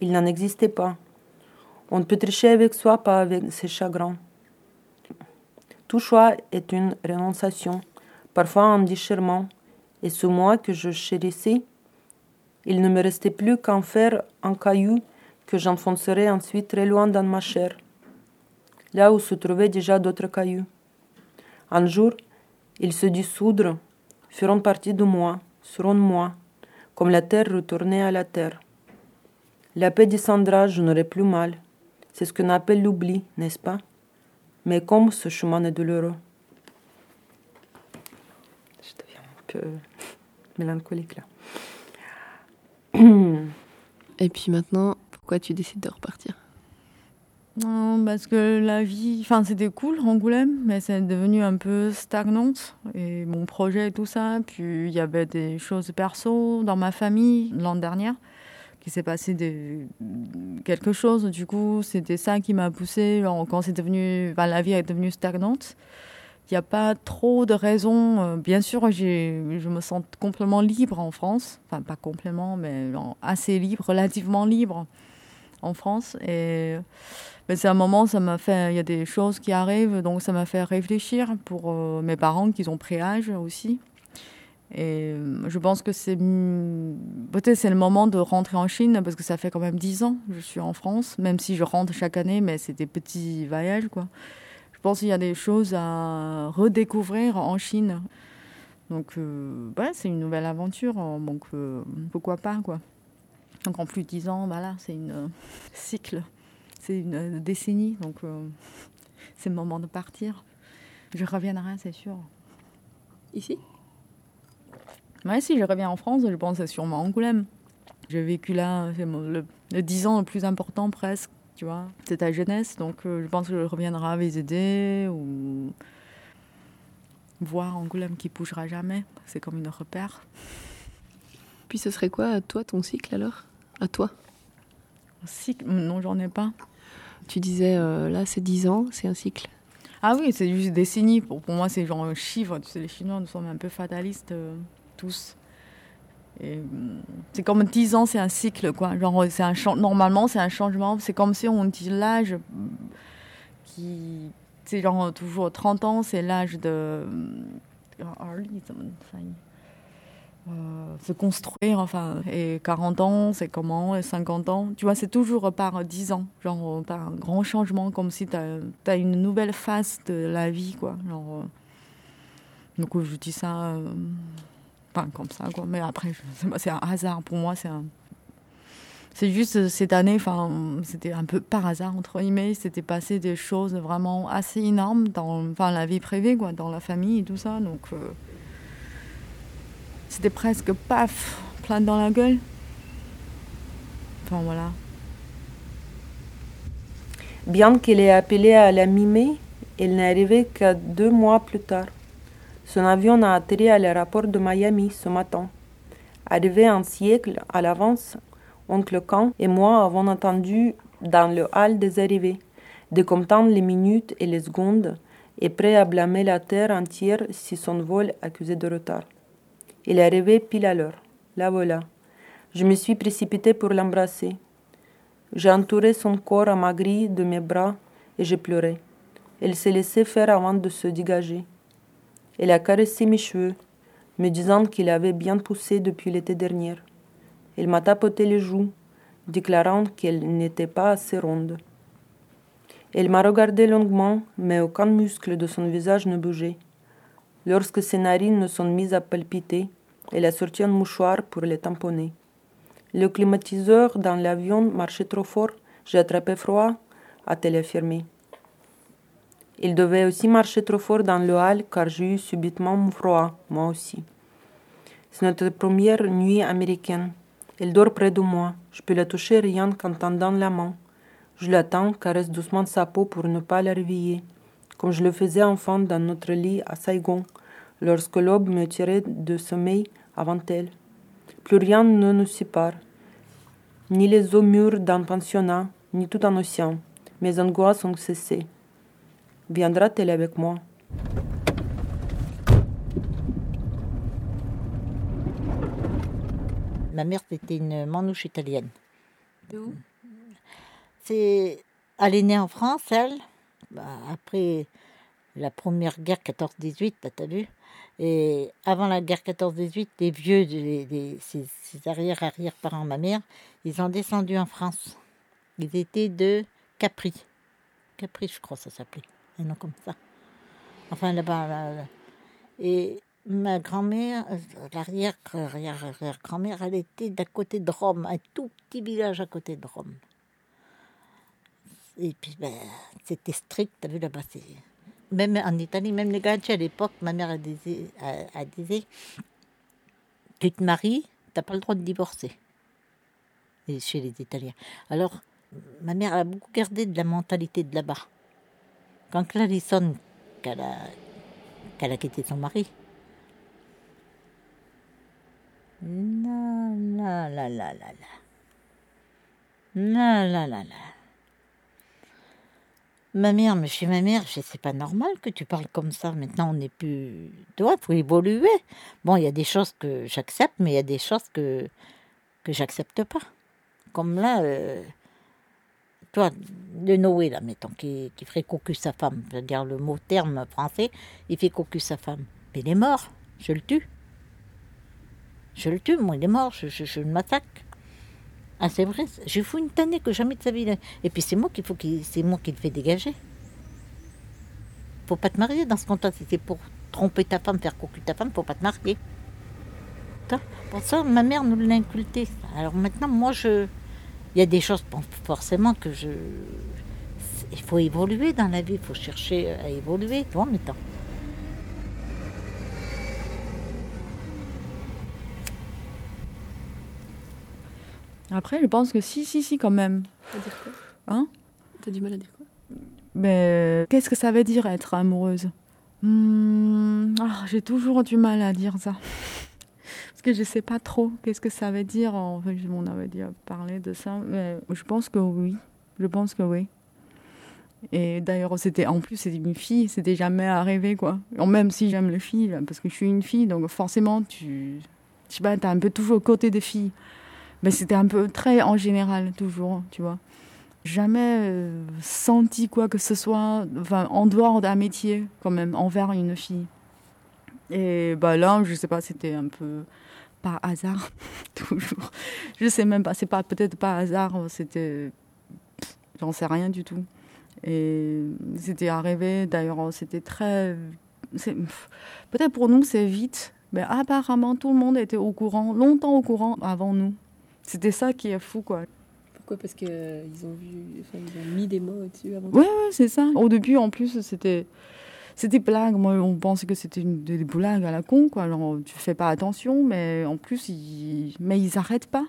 Il n'en existait pas. On ne peut tricher avec soi, pas avec ses chagrins. Tout choix est une renonciation, parfois un déchirement, et ce moi que je chérissais, il ne me restait plus qu'en faire un caillou que j'enfoncerais ensuite très loin dans ma chair, là où se trouvaient déjà d'autres cailloux. Un jour, ils se dissoudront, feront partie de moi, seront moi, comme la terre retournée à la terre. La paix descendra, je n'aurai plus mal. C'est ce qu'on appelle l'oubli, n'est-ce pas? Mais comme ce chemin est douloureux. Je deviens un peu mélancolique là. Et puis maintenant, pourquoi tu décides de repartir? Non, parce que la vie, enfin c'était cool Angoulême, mais c'est devenu un peu stagnante et mon projet et tout ça. Puis il y avait des choses perso dans ma famille l'an dernier qui s'est passé quelque chose. Du coup, c'était ça qui m'a poussé. quand c'est devenu, la vie est devenue stagnante, il n'y a pas trop de raisons. Euh, bien sûr, je me sens complètement libre en France, enfin pas complètement, mais assez libre, relativement libre en France et mais c'est un moment, ça m'a fait, il y a des choses qui arrivent, donc ça m'a fait réfléchir pour euh, mes parents qui ont pris âge aussi. Et euh, je pense que c'est peut-être c'est le moment de rentrer en Chine parce que ça fait quand même dix ans que je suis en France, même si je rentre chaque année, mais c'est des petits voyages quoi. Je pense qu'il y a des choses à redécouvrir en Chine. Donc euh, ouais, c'est une nouvelle aventure, donc pourquoi pas quoi. Donc en plus de dix ans, voilà, c'est une cycle c'est une euh, décennie, donc euh, c'est le moment de partir. Je reviendrai, c'est sûr. Ici? Oui, si je reviens en France, je pense sûrement Angoulême. J'ai vécu là, c'est le, le 10 ans le plus important presque, tu vois. C'est ta jeunesse, donc euh, je pense que je reviendrai visiter ou voir Angoulême qui bougera jamais. C'est comme une repère. Puis ce serait quoi, toi, ton cycle alors? À toi? Cycle? Non, j'en ai pas. Tu disais, euh, là, c'est 10 ans, c'est un cycle. Ah oui, c'est juste des décennies. Pour, pour moi, c'est genre un chiffre. Tu sais, les Chinois, nous sommes un peu fatalistes, euh, tous. Mm, c'est comme 10 ans, c'est un cycle, quoi. Genre, c'est un normalement, c'est un changement. C'est comme si on dit l'âge mm, qui. C'est genre toujours 30 ans, c'est l'âge de. Mm, euh, se construire, enfin, et 40 ans, c'est comment, et 50 ans, tu vois, c'est toujours par 10 ans, genre par un grand changement, comme si tu as, une nouvelle phase de la vie, quoi. Euh, donc je dis ça, euh, comme ça, quoi, mais après, c'est un hasard, pour moi, c'est un... C'est juste cette année, enfin, c'était un peu par hasard, entre guillemets, c'était passé des choses vraiment assez énormes dans enfin, la vie privée, quoi, dans la famille et tout ça, donc... C'était presque paf, plein dans la gueule. Enfin voilà. Bien qu'elle ait appelé à la mi-mai, elle n'est arrivée que deux mois plus tard. Son avion a atterri à l'aéroport de Miami ce matin. Arrivé un siècle à l'avance, oncle Khan et moi avons entendu dans le hall des arrivées, décomptant les minutes et les secondes, et prêt à blâmer la terre entière si son vol accusait de retard. Il est arrivé pile à l'heure. La voilà. Je me suis précipitée pour l'embrasser. J'ai entouré son corps amaigri de mes bras et j'ai pleuré. Elle s'est laissée faire avant de se dégager. Elle a caressé mes cheveux, me disant qu'il avait bien poussé depuis l'été dernier. Elle m'a tapoté les joues, déclarant qu'elle n'était pas assez ronde. Elle m'a regardé longuement, mais aucun muscle de son visage ne bougeait. Lorsque ses narines se sont mises à palpiter, elle a sorti un mouchoir pour les tamponner. Le climatiseur dans l'avion marchait trop fort. J'ai attrapé froid, a-t-elle affirmé. Il devait aussi marcher trop fort dans le hall car j'ai eu subitement froid, moi aussi. C'est notre première nuit américaine. Elle dort près de moi. Je peux la toucher rien qu'en tendant la main. Je l'attends, caresse doucement sa peau pour ne pas la réveiller, comme je le faisais enfant dans notre lit à Saigon, lorsque l'aube me tirait de sommeil avant elle. Plus rien ne nous sépare, ni les eaux mûres d'un pensionnat, ni tout un océan. Mes angoisses ont cessé. Viendra-t-elle avec moi Ma mère, c'était une manouche italienne. D'où C'est... Elle est née en France, elle. Bah, après la première guerre 14-18, t'as vu et avant la guerre 14-18, les vieux, les, ses, arrière-arrière-parents, ma mère, ils ont descendu en France. Ils étaient de Capri. Capri, je crois, ça s'appelait. Un nom comme ça. Enfin, là-bas. Et ma grand-mère, l'arrière-arrière-grand-mère, elle était d'à côté de Rome, un tout petit village à côté de Rome. Et puis, ben, c'était strict, t'as vu là-bas, même en Italie, même les gadgets à l'époque, ma mère a disait, a, disait tu te maries, tu n'as pas le droit de divorcer. Chez les Italiens. Alors, ma mère a beaucoup gardé de la mentalité de là-bas. Quand Clarisse sonne qu'elle a, qu'elle a quitté son mari, la la la la la la. La la la. Ma mère, mais chez ma mère, c'est pas normal que tu parles comme ça. Maintenant, on n'est plus. Toi, faut évoluer. Bon, il y a des choses que j'accepte, mais il y a des choses que que j'accepte pas. Comme là, euh, toi, de Noé, là, mettons, qui, qui ferait cocu sa femme, c'est-à-dire le mot terme français, il fait cocu sa femme. Mais il est mort, je le tue. Je le tue, moi, il est mort, je, je, je m'attaque. Ah, c'est vrai, j'ai fou une tannée que jamais de sa vie. Et puis c'est moi qu'il faut moi qui le fais dégager. Faut pas te marier dans ce compte-là. Si c'est pour tromper ta femme, faire cocu ta femme, faut pas te marier. Pour ça, ma mère nous l'a inculqué. ça. Alors maintenant, moi, je, il y a des choses, bon, forcément que je, il faut évoluer dans la vie. Il faut chercher à évoluer. Toi, maintenant. Après, je pense que si, si, si, quand même. À dire quoi? Hein? T'as du mal à dire quoi? Mais qu'est-ce que ça veut dire être amoureuse? Hmm, ah, J'ai toujours du mal à dire ça. Parce que je sais pas trop qu'est-ce que ça veut dire. En fait, on avait déjà parlé de ça. Mais je pense que oui. Je pense que oui. Et d'ailleurs, c'était en plus, c'était une fille, c'était jamais arrivé, quoi. Même si j'aime les filles, parce que je suis une fille, donc forcément, tu. Je sais pas, t'as un peu toujours côté des filles. Mais c'était un peu très en général, toujours, tu vois jamais euh, senti quoi que ce soit en dehors d'un métier quand même envers une fille et bah là je sais pas c'était un peu par hasard toujours je sais même pas c'est pas peut-être pas hasard c'était j'en sais rien du tout et c'était arrivé d'ailleurs c'était très peut-être pour nous c'est vite mais apparemment tout le monde était au courant longtemps au courant avant nous c'était ça qui est fou quoi Pourquoi? Parce qu'ils ont vu, enfin, ils ont mis des mots au-dessus avant. Ouais, ouais, c'est ça. Au début, en plus, c'était. C'était blague. Moi, on pensait que c'était des blagues à la con, quoi. Alors, tu fais pas attention, mais en plus, ils, mais ils arrêtent pas.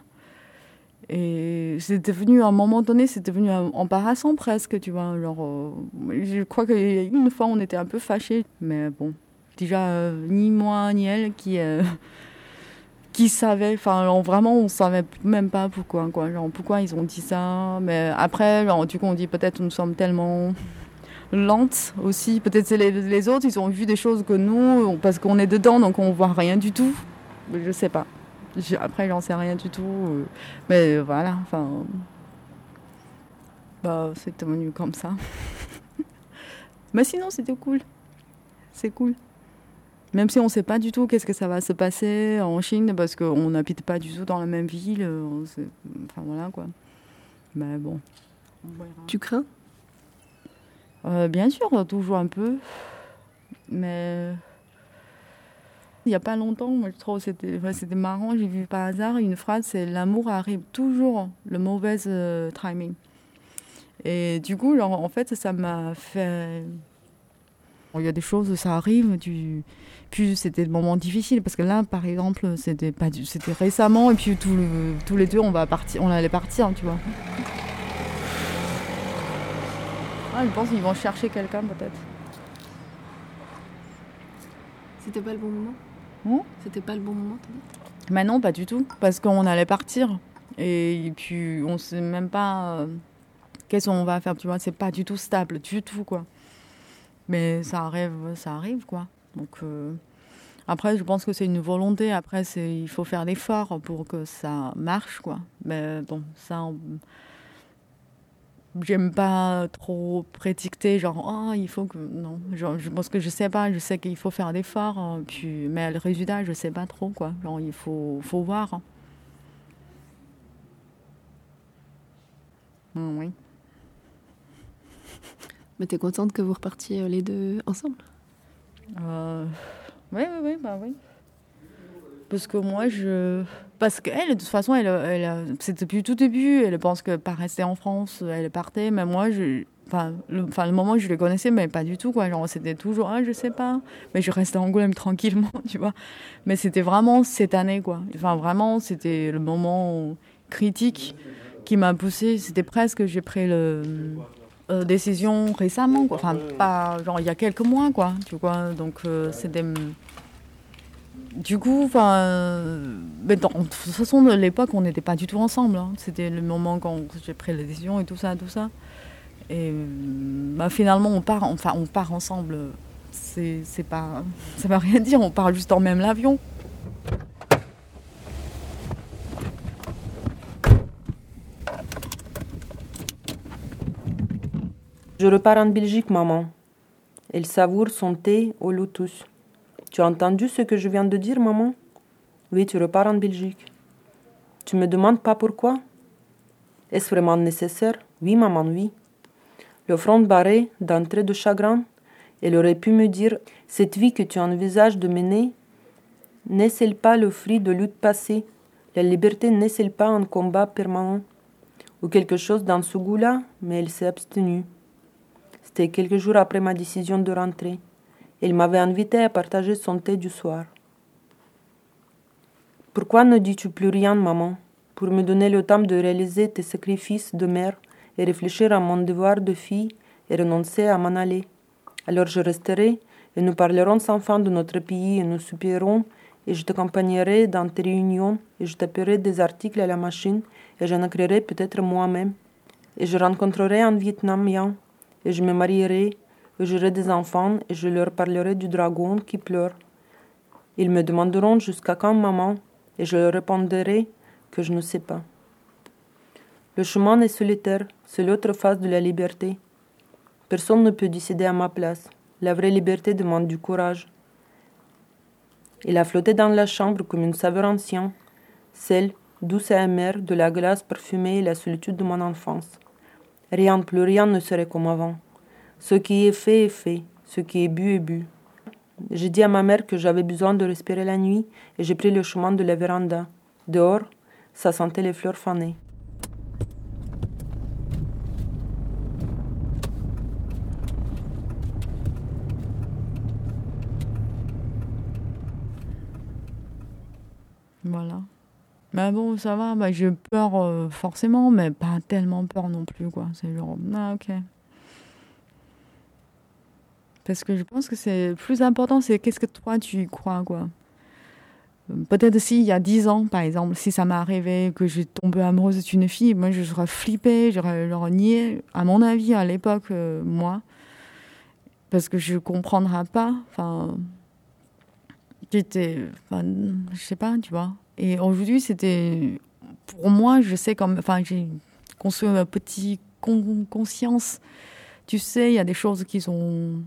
Et c'est devenu, à un moment donné, c'est devenu embarrassant presque, tu vois. Genre, euh, je crois qu'une fois, on était un peu fâchés. Mais bon, déjà, euh, ni moi, ni elle qui. euh, qui savaient, enfin vraiment on savait même pas pourquoi quoi, genre pourquoi ils ont dit ça, mais après genre, du coup on dit peut-être nous sommes tellement lentes aussi, peut-être les, les autres ils ont vu des choses que nous, parce qu'on est dedans donc on voit rien du tout, je sais pas, Je- après j'en sais rien du tout, euh, mais voilà, enfin bah c'est devenu comme ça, mais sinon c'était cool, c'est cool. Même si on ne sait pas du tout qu'est-ce que ça va se passer en Chine, parce qu'on n'habite pas du tout dans la même ville. euh, Enfin voilà quoi. Mais bon. Tu crains? Euh, bien sûr, toujours un peu. Mais il n'y a pas longtemps, moi, je trouve c'était c'était marrant. J'ai vu par hasard une phrase c'est L'amour arrive toujours le mauvais euh, timing. Et du coup, en fait, ça m'a fait. Il y a des choses, ça arrive, tu... puis c'était le moment difficile, parce que là, par exemple, c'était pas c'était récemment, et puis tous les deux, on, va partir... on allait partir, tu vois. Ah, je pense qu'ils vont chercher quelqu'un, peut-être. C'était pas le bon moment Hein? C'était pas le bon moment, t'as dit? Mais non, pas du tout, parce qu'on allait partir. Et puis, on sait même pas euh, qu'est-ce qu'on va faire, tu vois, c'est pas du tout stable, du tout, quoi. Mais ça arrive, ça arrive, quoi. Donc, euh, après, je pense que c'est une volonté. Après, c'est, il faut faire l'effort pour que ça marche, quoi. Mais bon, ça, on- j'aime pas trop prédicter, genre, oh, il faut que. Non, genre, je pense que je sais pas, je sais qu'il faut faire l'effort, hein, puis, mais le résultat, je sais pas trop, quoi. Genre, il faut, faut voir. hein. Mm, oui. Mais t'es contente que vous repartiez euh, les deux ensemble? Euh, oui, oui, oui, bah oui. Parce que moi, je. Parce qu'elle, de toute façon, elle, elle, c'est depuis tout début, elle pense que pas rester en France, elle partait, mais moi, je. Enfin le, moment je les connaissais, mais pas du tout, quoi. Genre, c'était toujours, ah, je sais pas. Mais je restais à Angoulême tranquillement, tu vois. Mais c'était vraiment cette année, quoi. Enfin, vraiment, c'était le moment critique qui m'a poussé, c'était presque, j'ai pris le euh, décision récemment, quoi. Enfin, pas genre il y a quelques mois, quoi. Tu vois, donc euh, c'était. Du coup, enfin, mais de toute façon, à l'époque, on n'était pas du tout ensemble. hein. C'était le moment quand j'ai pris la décision et tout ça, tout ça. Et bah, finalement, on part, enfin, on part ensemble. C'est, pas, ça veut rien dire. On part juste en même l'avion. Je repars en Belgique, maman. Elle savoure son thé au lotus. Tu as entendu ce que je viens de dire, maman? Oui, tu repars en Belgique. Tu me demandes pas pourquoi? Est-ce vraiment nécessaire? Oui, maman, oui. Le front barré d'entrée de chagrin, elle aurait pu me dire Cette vie que tu envisages de mener, n'est-elle pas le fruit de lutte passée La liberté n'est-elle pas un combat permanent? Ou quelque chose dans ce goût-là, mais elle s'est abstenue. C'était quelques jours après ma décision de rentrer. Elle m'avait invité à partager son thé du soir. Pourquoi ne dis-tu plus rien, maman? Pour me donner le temps de réaliser tes sacrifices de mère et réfléchir à mon devoir de fille et renoncer à m'en aller. Alors je resterai et nous parlerons sans fin de notre pays et nous soupirons et je t'accompagnerai dans tes réunions et je taperai des articles à la machine et j'en écrirai peut-être moi-même. Et je rencontrerai un Vietnamien et je me marierai j'aurai des enfants et je leur parlerai du dragon qui pleure. Ils me demanderont jusqu'à quand maman et je leur répondrai que je ne sais pas. Le chemin est solitaire, c'est l'autre face de la liberté. Personne ne peut décider à ma place. La vraie liberté demande du courage. Il a flotté dans la chambre comme une saveur ancienne, celle, douce et amère, de la glace parfumée et la solitude de mon enfance. Rien, plus rien ne serait comme avant. Ce qui est fait est fait, ce qui est bu est bu. J'ai dit à ma mère que j'avais besoin de respirer la nuit et j'ai pris le chemin de la véranda. Dehors, ça sentait les fleurs fanées. Voilà. Mais bon, ça va, bah, j'ai peur euh, forcément, mais pas tellement peur non plus, quoi. C'est genre, ah, ok. Parce que je pense que c'est plus important, c'est qu'est-ce que toi tu crois, quoi. Peut-être s'il y a 10 ans, par exemple, si ça m'est arrivé que j'ai tombé amoureuse d'une fille, moi je serais flippée, j'aurais leur nié, à mon avis, à l'époque, euh, moi. Parce que je ne comprendrais pas. Enfin. J'étais. Enfin, je sais pas, tu vois. Et aujourd'hui, c'était. Pour moi, je sais comme. Enfin, j'ai construit ma petite con- conscience. Tu sais, il y a des choses qui sont.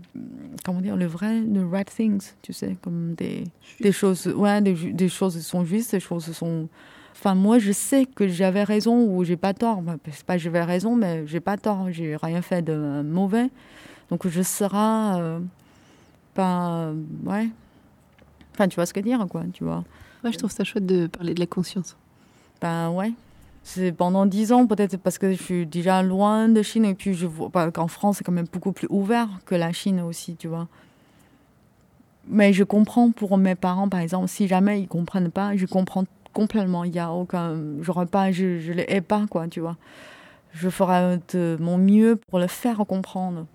Comment dire, le vrai, the right things, tu sais, comme des, des choses. Ouais, des, choses sont justes, des choses sont. Enfin, moi, je sais que j'avais raison ou j'ai pas tort. Enfin, C'est pas que j'avais raison, mais j'ai pas tort. J'ai rien fait de mauvais. Donc, je serai. euh, pas. Ouais. Enfin, tu vois ce que je veux dire, quoi, tu vois. Ouais, je trouve ça chouette de parler de la conscience. Ben ouais. C'est pendant dix ans, peut-être parce que je suis déjà loin de Chine et puis je vois bah, qu'en France, c'est quand même beaucoup plus ouvert que la Chine aussi, tu vois. Mais je comprends pour mes parents, par exemple, si jamais ils comprennent pas, je comprends complètement. Il y a aucun. Je, je les hais pas, quoi, tu vois. Je ferai de mon mieux pour le faire comprendre.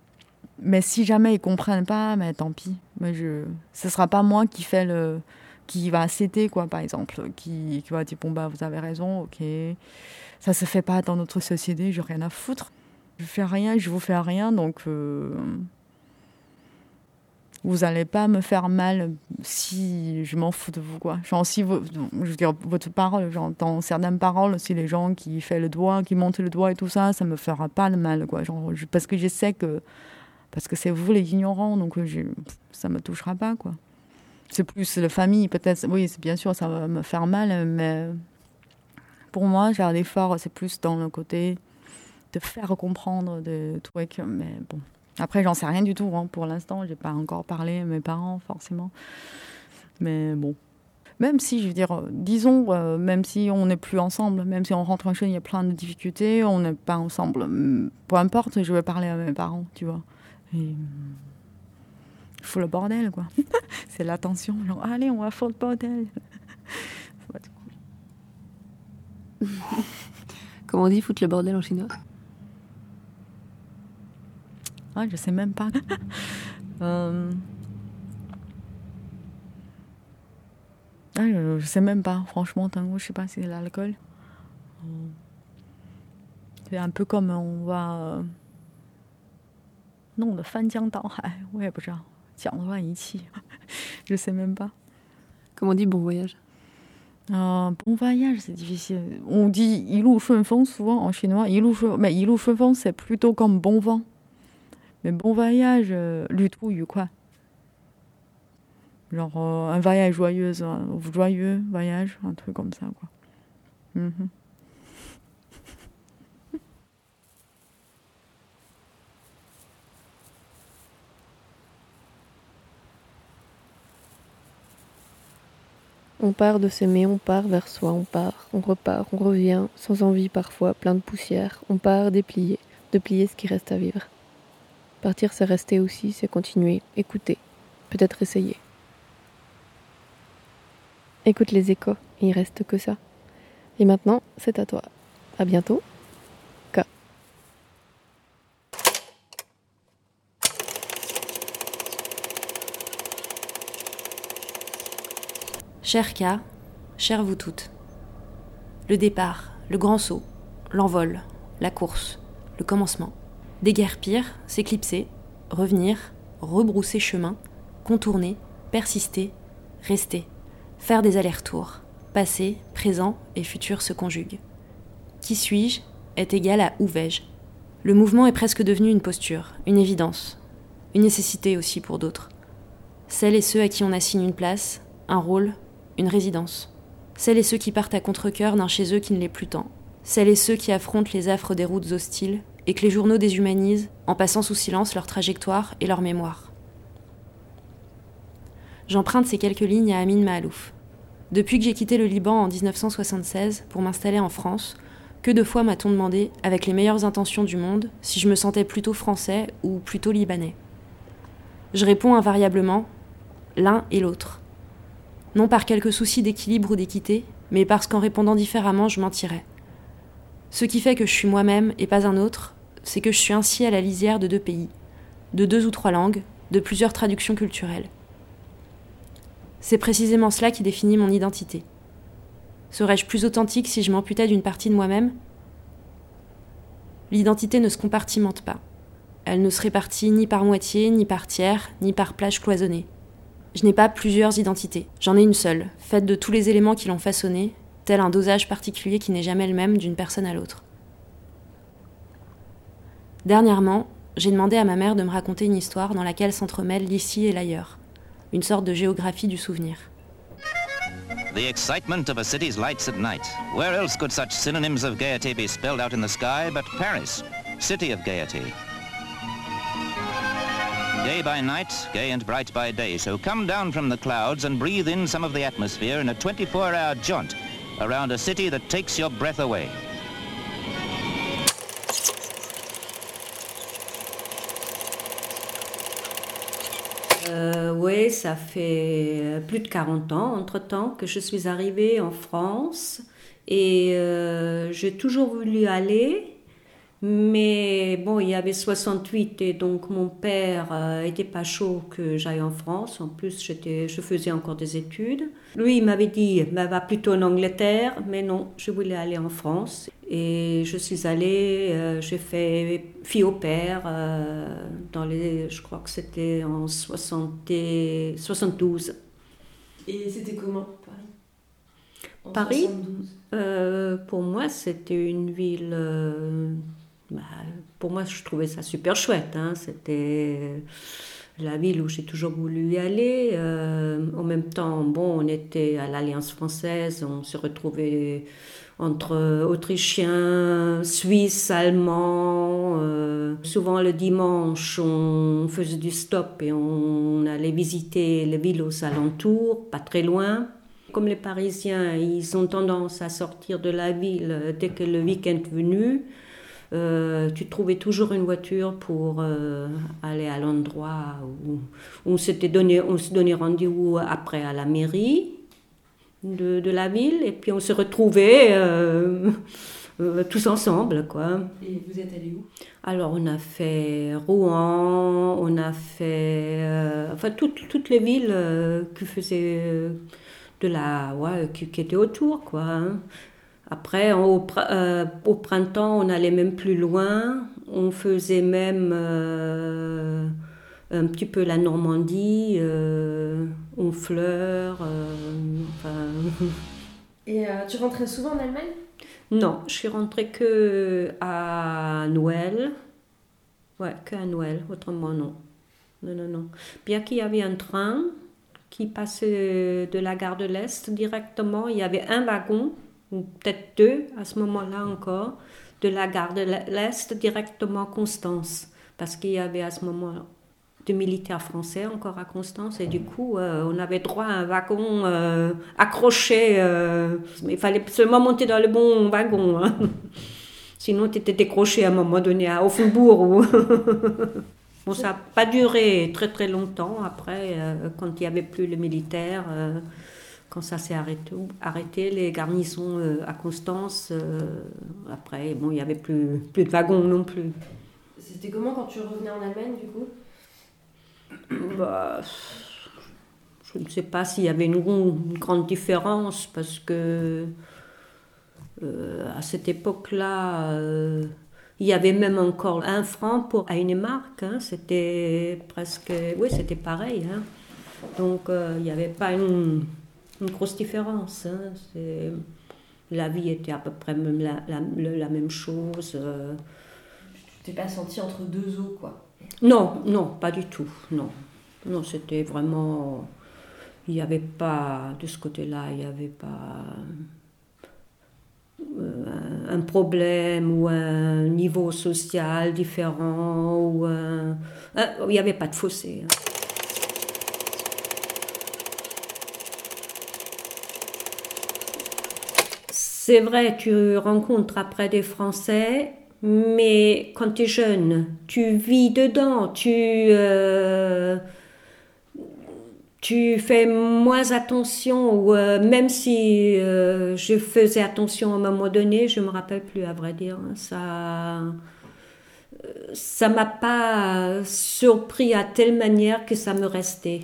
Mais si jamais ils comprennent pas, mais tant pis. Mais je, ce sera pas moi qui fait le, qui va céder quoi, par exemple, qui, qui va dire bon bah vous avez raison, ok, ça se fait pas dans notre société, j'ai rien à foutre. Je fais rien, je vous fais rien, donc euh, vous allez pas me faire mal si je m'en fous de vous quoi. Genre si je veux dire votre parole, j'entends certaines paroles, si les gens qui fait le doigt, qui montent le doigt et tout ça, ça me fera pas le mal quoi. Genre parce que je sais que parce que c'est vous les ignorants, donc je, ça me touchera pas quoi. C'est plus la famille, peut-être. Oui, bien sûr, ça va me faire mal, mais pour moi, faire l'effort, c'est plus dans le côté de faire comprendre des trucs. Mais bon, après, j'en sais rien du tout. hein. Pour l'instant, j'ai pas encore parlé à mes parents, forcément. Mais bon. Même si, je veux dire, disons, euh, même si on n'est plus ensemble, même si on rentre en Chine, il y a plein de difficultés, on n'est pas ensemble. Peu importe, je vais parler à mes parents, tu vois hum, il faut le bordel, quoi. c'est l'attention. Genre, allez, on va faire le bordel. Ça va être cool. Comment on dit foutre le bordel en chinois Ah, je sais même pas. Euh, ah, je, je sais même pas. Franchement, tango, je sais pas si c'est l'alcool. Euh, C'est un peu comme on va euh, 弄得翻江倒海，我也不知道， Tiens, on sais même pas. Comment on dit bon voyage? Bon voyage, c'est difficile. On dit ilou feng souvent en chinois. Mais ilou feng c'est plutôt comme bon vent. Mais bon voyage, euh, lui tout quoi? Genre euh, un voyage joyeux, un joyeux voyage, un truc comme ça quoi. Mhm. On part de s'aimer, on part vers soi, on part, on repart, on revient, sans envie parfois, plein de poussière. On part déplier, de plier ce qui reste à vivre. Partir, c'est rester aussi, c'est continuer, écouter, peut-être essayer. Écoute les échos, il reste que ça. Et maintenant, c'est à toi. À bientôt. Cher K, chère vous toutes. Le départ, le grand saut, l'envol, la course, le commencement. Déguerpir, s'éclipser, revenir, rebrousser chemin, contourner, persister, rester, faire des allers-retours. Passé, présent et futur se conjuguent. Qui suis-je est égal à où vais-je. Le mouvement est presque devenu une posture, une évidence, une nécessité aussi pour d'autres. Celles et ceux à qui on assigne une place, un rôle, une résidence. Celles et ceux qui partent à contre-coeur d'un chez eux qui ne l'est plus tant. Celles et ceux qui affrontent les affres des routes hostiles et que les journaux déshumanisent en passant sous silence leur trajectoire et leur mémoire. J'emprunte ces quelques lignes à Amin Mahalouf. Depuis que j'ai quitté le Liban en 1976 pour m'installer en France, que de fois m'a-t-on demandé, avec les meilleures intentions du monde, si je me sentais plutôt français ou plutôt libanais Je réponds invariablement l'un et l'autre non par quelque souci d'équilibre ou d'équité, mais parce qu'en répondant différemment, je mentirais. Ce qui fait que je suis moi-même et pas un autre, c'est que je suis ainsi à la lisière de deux pays, de deux ou trois langues, de plusieurs traductions culturelles. C'est précisément cela qui définit mon identité. Serais-je plus authentique si je m'amputais d'une partie de moi-même? L'identité ne se compartimente pas. Elle ne se répartit ni par moitié, ni par tiers, ni par plage cloisonnée. Je n'ai pas plusieurs identités. J'en ai une seule, faite de tous les éléments qui l'ont façonnée, tel un dosage particulier qui n'est jamais le même d'une personne à l'autre. Dernièrement, j'ai demandé à ma mère de me raconter une histoire dans laquelle s'entremêlent l'ici et l'ailleurs, une sorte de géographie du souvenir. The excitement of a city's lights at night. Where else could such synonyms of gaiety be spelled out in the sky but Paris, city of gaiety? Gay by night, gay and bright by day. So come down from the clouds and breathe in some of the atmosphere in a 24-hour jaunt around a city that takes your breath away. Euh, oui, ça fait euh, plus de 40 ans, entre-temps, que je suis arrivée en France. Et euh, j'ai toujours voulu aller, mais bon, il y avait 68 et donc mon père euh, était pas chaud que j'aille en France. En plus, j'étais, je faisais encore des études. Lui, il m'avait dit, bah, va plutôt en Angleterre, mais non, je voulais aller en France. Et je suis allée, euh, j'ai fait fille au père euh, dans les, je crois que c'était en 60 et 72. Et c'était comment Paris? En Paris, 72. euh, pour moi, c'était une ville. Bah, pour moi, je trouvais ça super chouette. hein. C'était la ville où j'ai toujours voulu y aller. Euh, en même temps, bon, on était à l'Alliance française, on se retrouvait entre Autrichiens, Suisses, Allemands. euh, souvent le dimanche, on faisait du stop et on allait visiter les villes aux alentours, pas très loin. Comme les Parisiens, ils ont tendance à sortir de la ville dès que le week-end est venu. Euh, tu trouvais toujours une voiture pour euh, aller à l'endroit où, où on s'était donné, on se donnait rendez-vous après à la mairie de, de la ville et puis on se retrouvait euh, tous ensemble, quoi. Et vous êtes allé où? Alors, on a fait Rouen, on a fait. enfin, toutes, toutes les villes qui faisaient. de la. Ouais, qui, qui étaient autour, quoi. hein. Après, au, euh, au printemps, on allait même plus loin. On faisait même euh, un petit peu la Normandie, euh, Honfleur. euh, enfin, Et tu rentrais souvent en Allemagne? Non, je suis rentrée que à Noël. Ouais, que à Noël, autrement non. Non, non, non. Bien qu'il y avait un train qui passait de la gare de l'Est directement, il y avait un wagon, ou peut-être deux à ce moment-là encore, de la gare de l'Est directement à Constance. Parce qu'il y avait à ce moment de militaires français encore à Constance et du coup euh, on avait droit à un wagon euh, accroché euh, il fallait seulement monter dans le bon wagon hein. sinon tu étais décroché à un moment donné à Offenbourg ou bon ça n'a pas duré très très longtemps après quand il n'y avait plus le militaire quand ça s'est arrêté, arrêté les garnisons euh, à Constance euh, après bon il n'y avait plus, plus de wagons non plus C'était comment quand tu revenais en Allemagne du coup? Bah, je ne sais pas s'il y avait une, une grande différence parce que euh, à cette époque-là, il y avait même encore un franc pour Heinemark. Hein, c'était presque, oui, c'était pareil. hein. Donc il n'y avait pas une, une grosse différence. hein. C'est- la vie était à peu près même la, la- même chose. euh. Tu t'es pas senti entre deux eaux quoi Non, non, pas du tout. Non, non, c'était vraiment. Il n'y avait pas de ce côté-là, il n'y avait pas euh, un- problème ou un niveau social différent ou un- il n'y avait pas de fossé. hein. C'est vrai, tu rencontres après des Français, mais quand tu es jeune, tu vis dedans, tu, euh, fais moins attention, ou euh, même si euh, je faisais attention à un moment donné, je me rappelle plus à vrai dire. hein, Ça, ça m'a pas surpris à telle manière que ça me restait.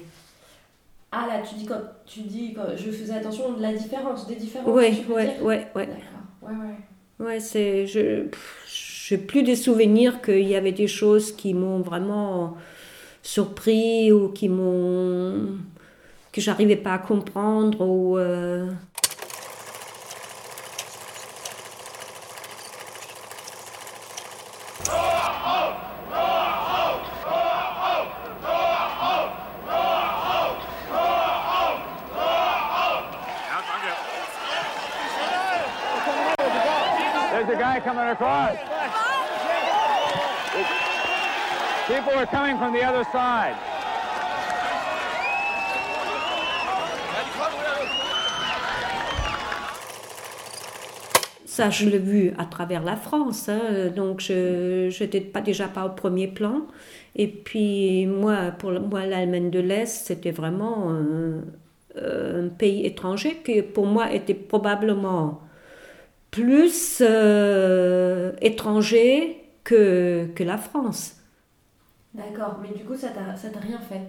Ah là, tu dis quand tu dis quand je faisais attention de la différence, des différences. Oui. D'accord. Ouais, ouais. Ouais, c'est. Je j'ai plus des souvenirs qu'il y avait des choses qui m'ont vraiment surpris ou qui m'ont. que j'arrivais pas à comprendre ou. euh, coming across. People are coming from the other side. Ça, je l'ai vu à travers la France, hein, donc je n'étais pas déjà pas au premier plan. Et puis moi, pour moi, l'Allemagne de l'Est, c'était vraiment un pays étranger qui, pour moi, était probablement plus euh, étranger que, que la France. D'accord, mais du coup ça t'a rien fait?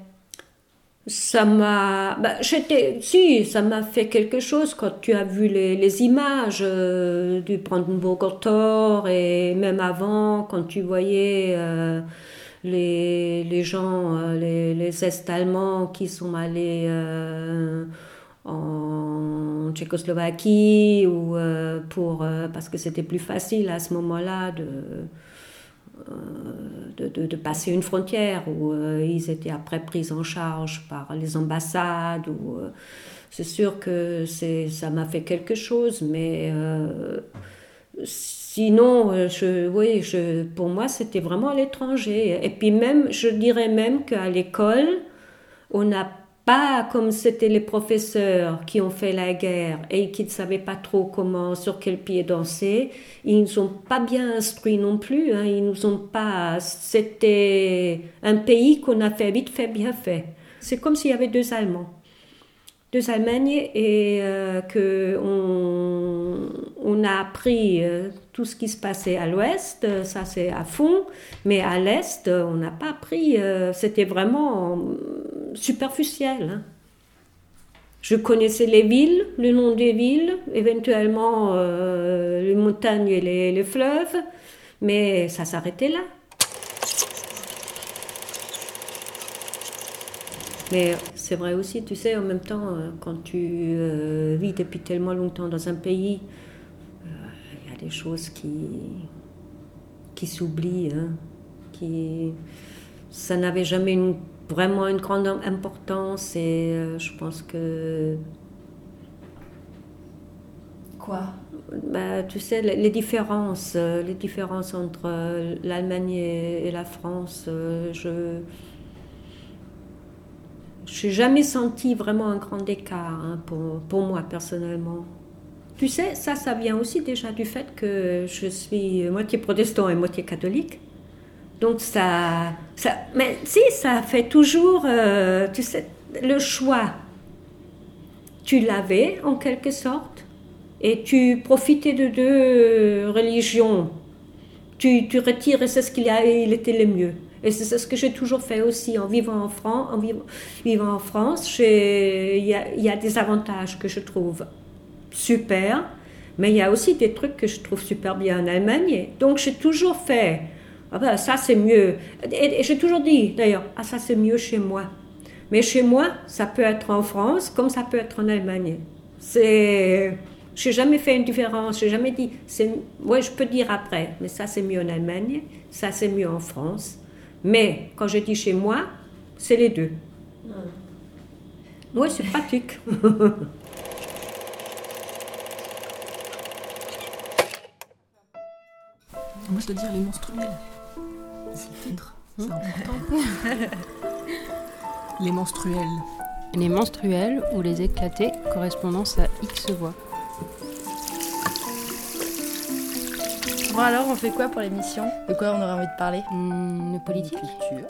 Ça m'a. bah, j'étais. Si, ça m'a fait quelque chose quand tu as vu les, les images euh, du Brandenburger Tor et même avant, quand tu voyais euh, les, les gens, euh, les, les Est-Allemands qui sont allés euh, en Tchécoslovaquie ou euh, pour. euh, parce que c'était plus facile à ce moment-là de de, de- de passer une frontière où euh, ils étaient après pris en charge par les ambassades. Ou, euh, c'est sûr que c'est, ça m'a fait quelque chose, mais euh, sinon, euh, je, oui, je, pour moi, c'était vraiment à l'étranger. Et puis même, je dirais même qu'à l'école, on n'a pas comme c'était les professeurs qui ont fait la guerre et qui ne savaient pas trop comment, sur quel pied danser. Ils nous ont pas bien instruits non plus. Hein. Ils nous ont pas. C'était un pays qu'on a fait vite fait, bien fait. C'est comme s'il y avait deux Allemands, deux Allemagnes et euh, que on, a appris euh, tout ce qui se passait à l'ouest, ça c'est à fond, mais à l'est, on n'a pas pris, euh, c'était vraiment euh, superficiel. hein. Je connaissais les villes, le nom des villes, éventuellement euh, les montagnes et les, fleuves, mais ça s'arrêtait là. Mais c'est vrai aussi, tu sais, en même temps, euh, quand tu euh, vis depuis tellement longtemps dans un pays, il y a des choses qui, qui s'oublient. hein, qui, ça n'avait jamais une- vraiment une grande importance et euh, je pense que Quoi? Bah, tu sais, les les différences, euh, les différences entre euh, l'Allemagne et, et la France, euh, je n'ai jamais senti vraiment un grand écart hein, pour, pour moi personnellement. Tu sais, ça, ça vient aussi déjà du fait que je suis moitié protestant et moitié catholique. Donc ça, ça mais si, ça fait toujours, euh, tu sais, le choix. Tu l'avais en quelque sorte et tu profitais de deux religions. Tu, tu retires et c'est ce qu'il a, il était le mieux. Et c'est ce que j'ai toujours fait aussi en vivant en France. En vivant, en France, il y y a des avantages que je trouve super, mais il y a aussi des trucs que je trouve super bien en Allemagne. Donc j'ai toujours fait, ah ben, ça c'est mieux. Et, j'ai toujours dit d'ailleurs, ah ça c'est mieux chez moi. Mais chez moi, ça peut être en France comme ça peut être en Allemagne. C'est, j'ai jamais fait une différence. J'ai jamais dit, c'est, ouais, je peux dire après, mais ça c'est mieux en Allemagne, ça c'est mieux en France. Mais quand je dis chez moi, c'est les deux. Oui, c'est pratique. Moi, je dois dire les menstruels. C'est le titre. C'est important. les menstruels. Les menstruels ou les éclatés, correspondance à X voix. Bon alors, on fait quoi pour l'émission? De quoi on aurait envie de parler? De politique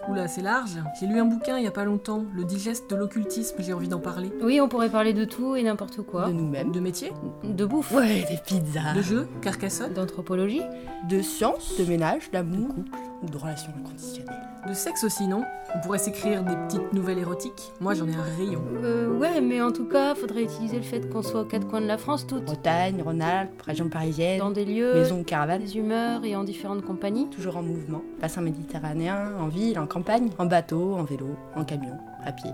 Oula, c'est large. J'ai lu un bouquin il y a pas longtemps, Le digeste de l'occultisme, j'ai envie d'en parler. Oui, on pourrait parler de tout et n'importe quoi. De nous-mêmes. De métier De bouffe. Ouais, des pizzas. De jeux Carcassonne D'anthropologie De science, de ménage, d'amour, ou de relations inconditionnelles. De sexe aussi, non? On pourrait s'écrire des petites nouvelles érotiques. Moi, j'en ai un rayon. Euh, ouais, mais en tout cas, faudrait utiliser le fait qu'on soit aux quatre coins de la France toutes. Bretagne, Rhône-Alpes, région parisienne, Dans des lieux, maison ou caravane. des humeurs et en différentes compagnies. Toujours en mouvement. Bassin méditerranéen, en ville, en campagne, en bateau, en vélo, en camion, à pied.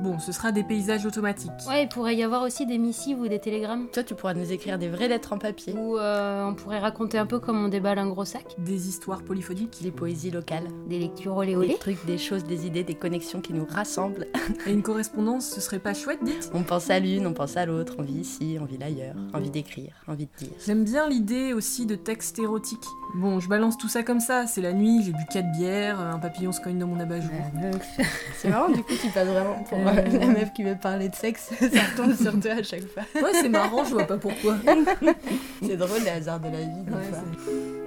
Bon, ce sera des paysages automatiques. Ouais, il pourrait y avoir aussi des missives ou des télégrammes. Toi, tu pourras nous écrire des vraies lettres en papier. Ou euh, on pourrait raconter un peu comme on déballe un gros sac. Des histoires polyphoniques. Des poésies locales. Des lectures olé Des olé. trucs, des choses, des idées, des connexions qui nous rassemblent. Et une correspondance, ce serait pas chouette, dites? On pense à l'une, on pense à l'autre, on vit ici, on vit ailleurs, envie d'écrire, envie de dire. J'aime bien l'idée aussi de textes érotiques. Bon, je balance tout ça comme ça, c'est la nuit, j'ai bu 4 bières, un papillon se cogne dans mon abat-jour. C'est marrant, du coup, tu passes vraiment pour Euh, euh, la meuf qui veut parler de sexe. Ça retombe sur toi à chaque fois. Ouais, c'est marrant, je vois pas pourquoi. C'est drôle les hasards de la vie, Ouais,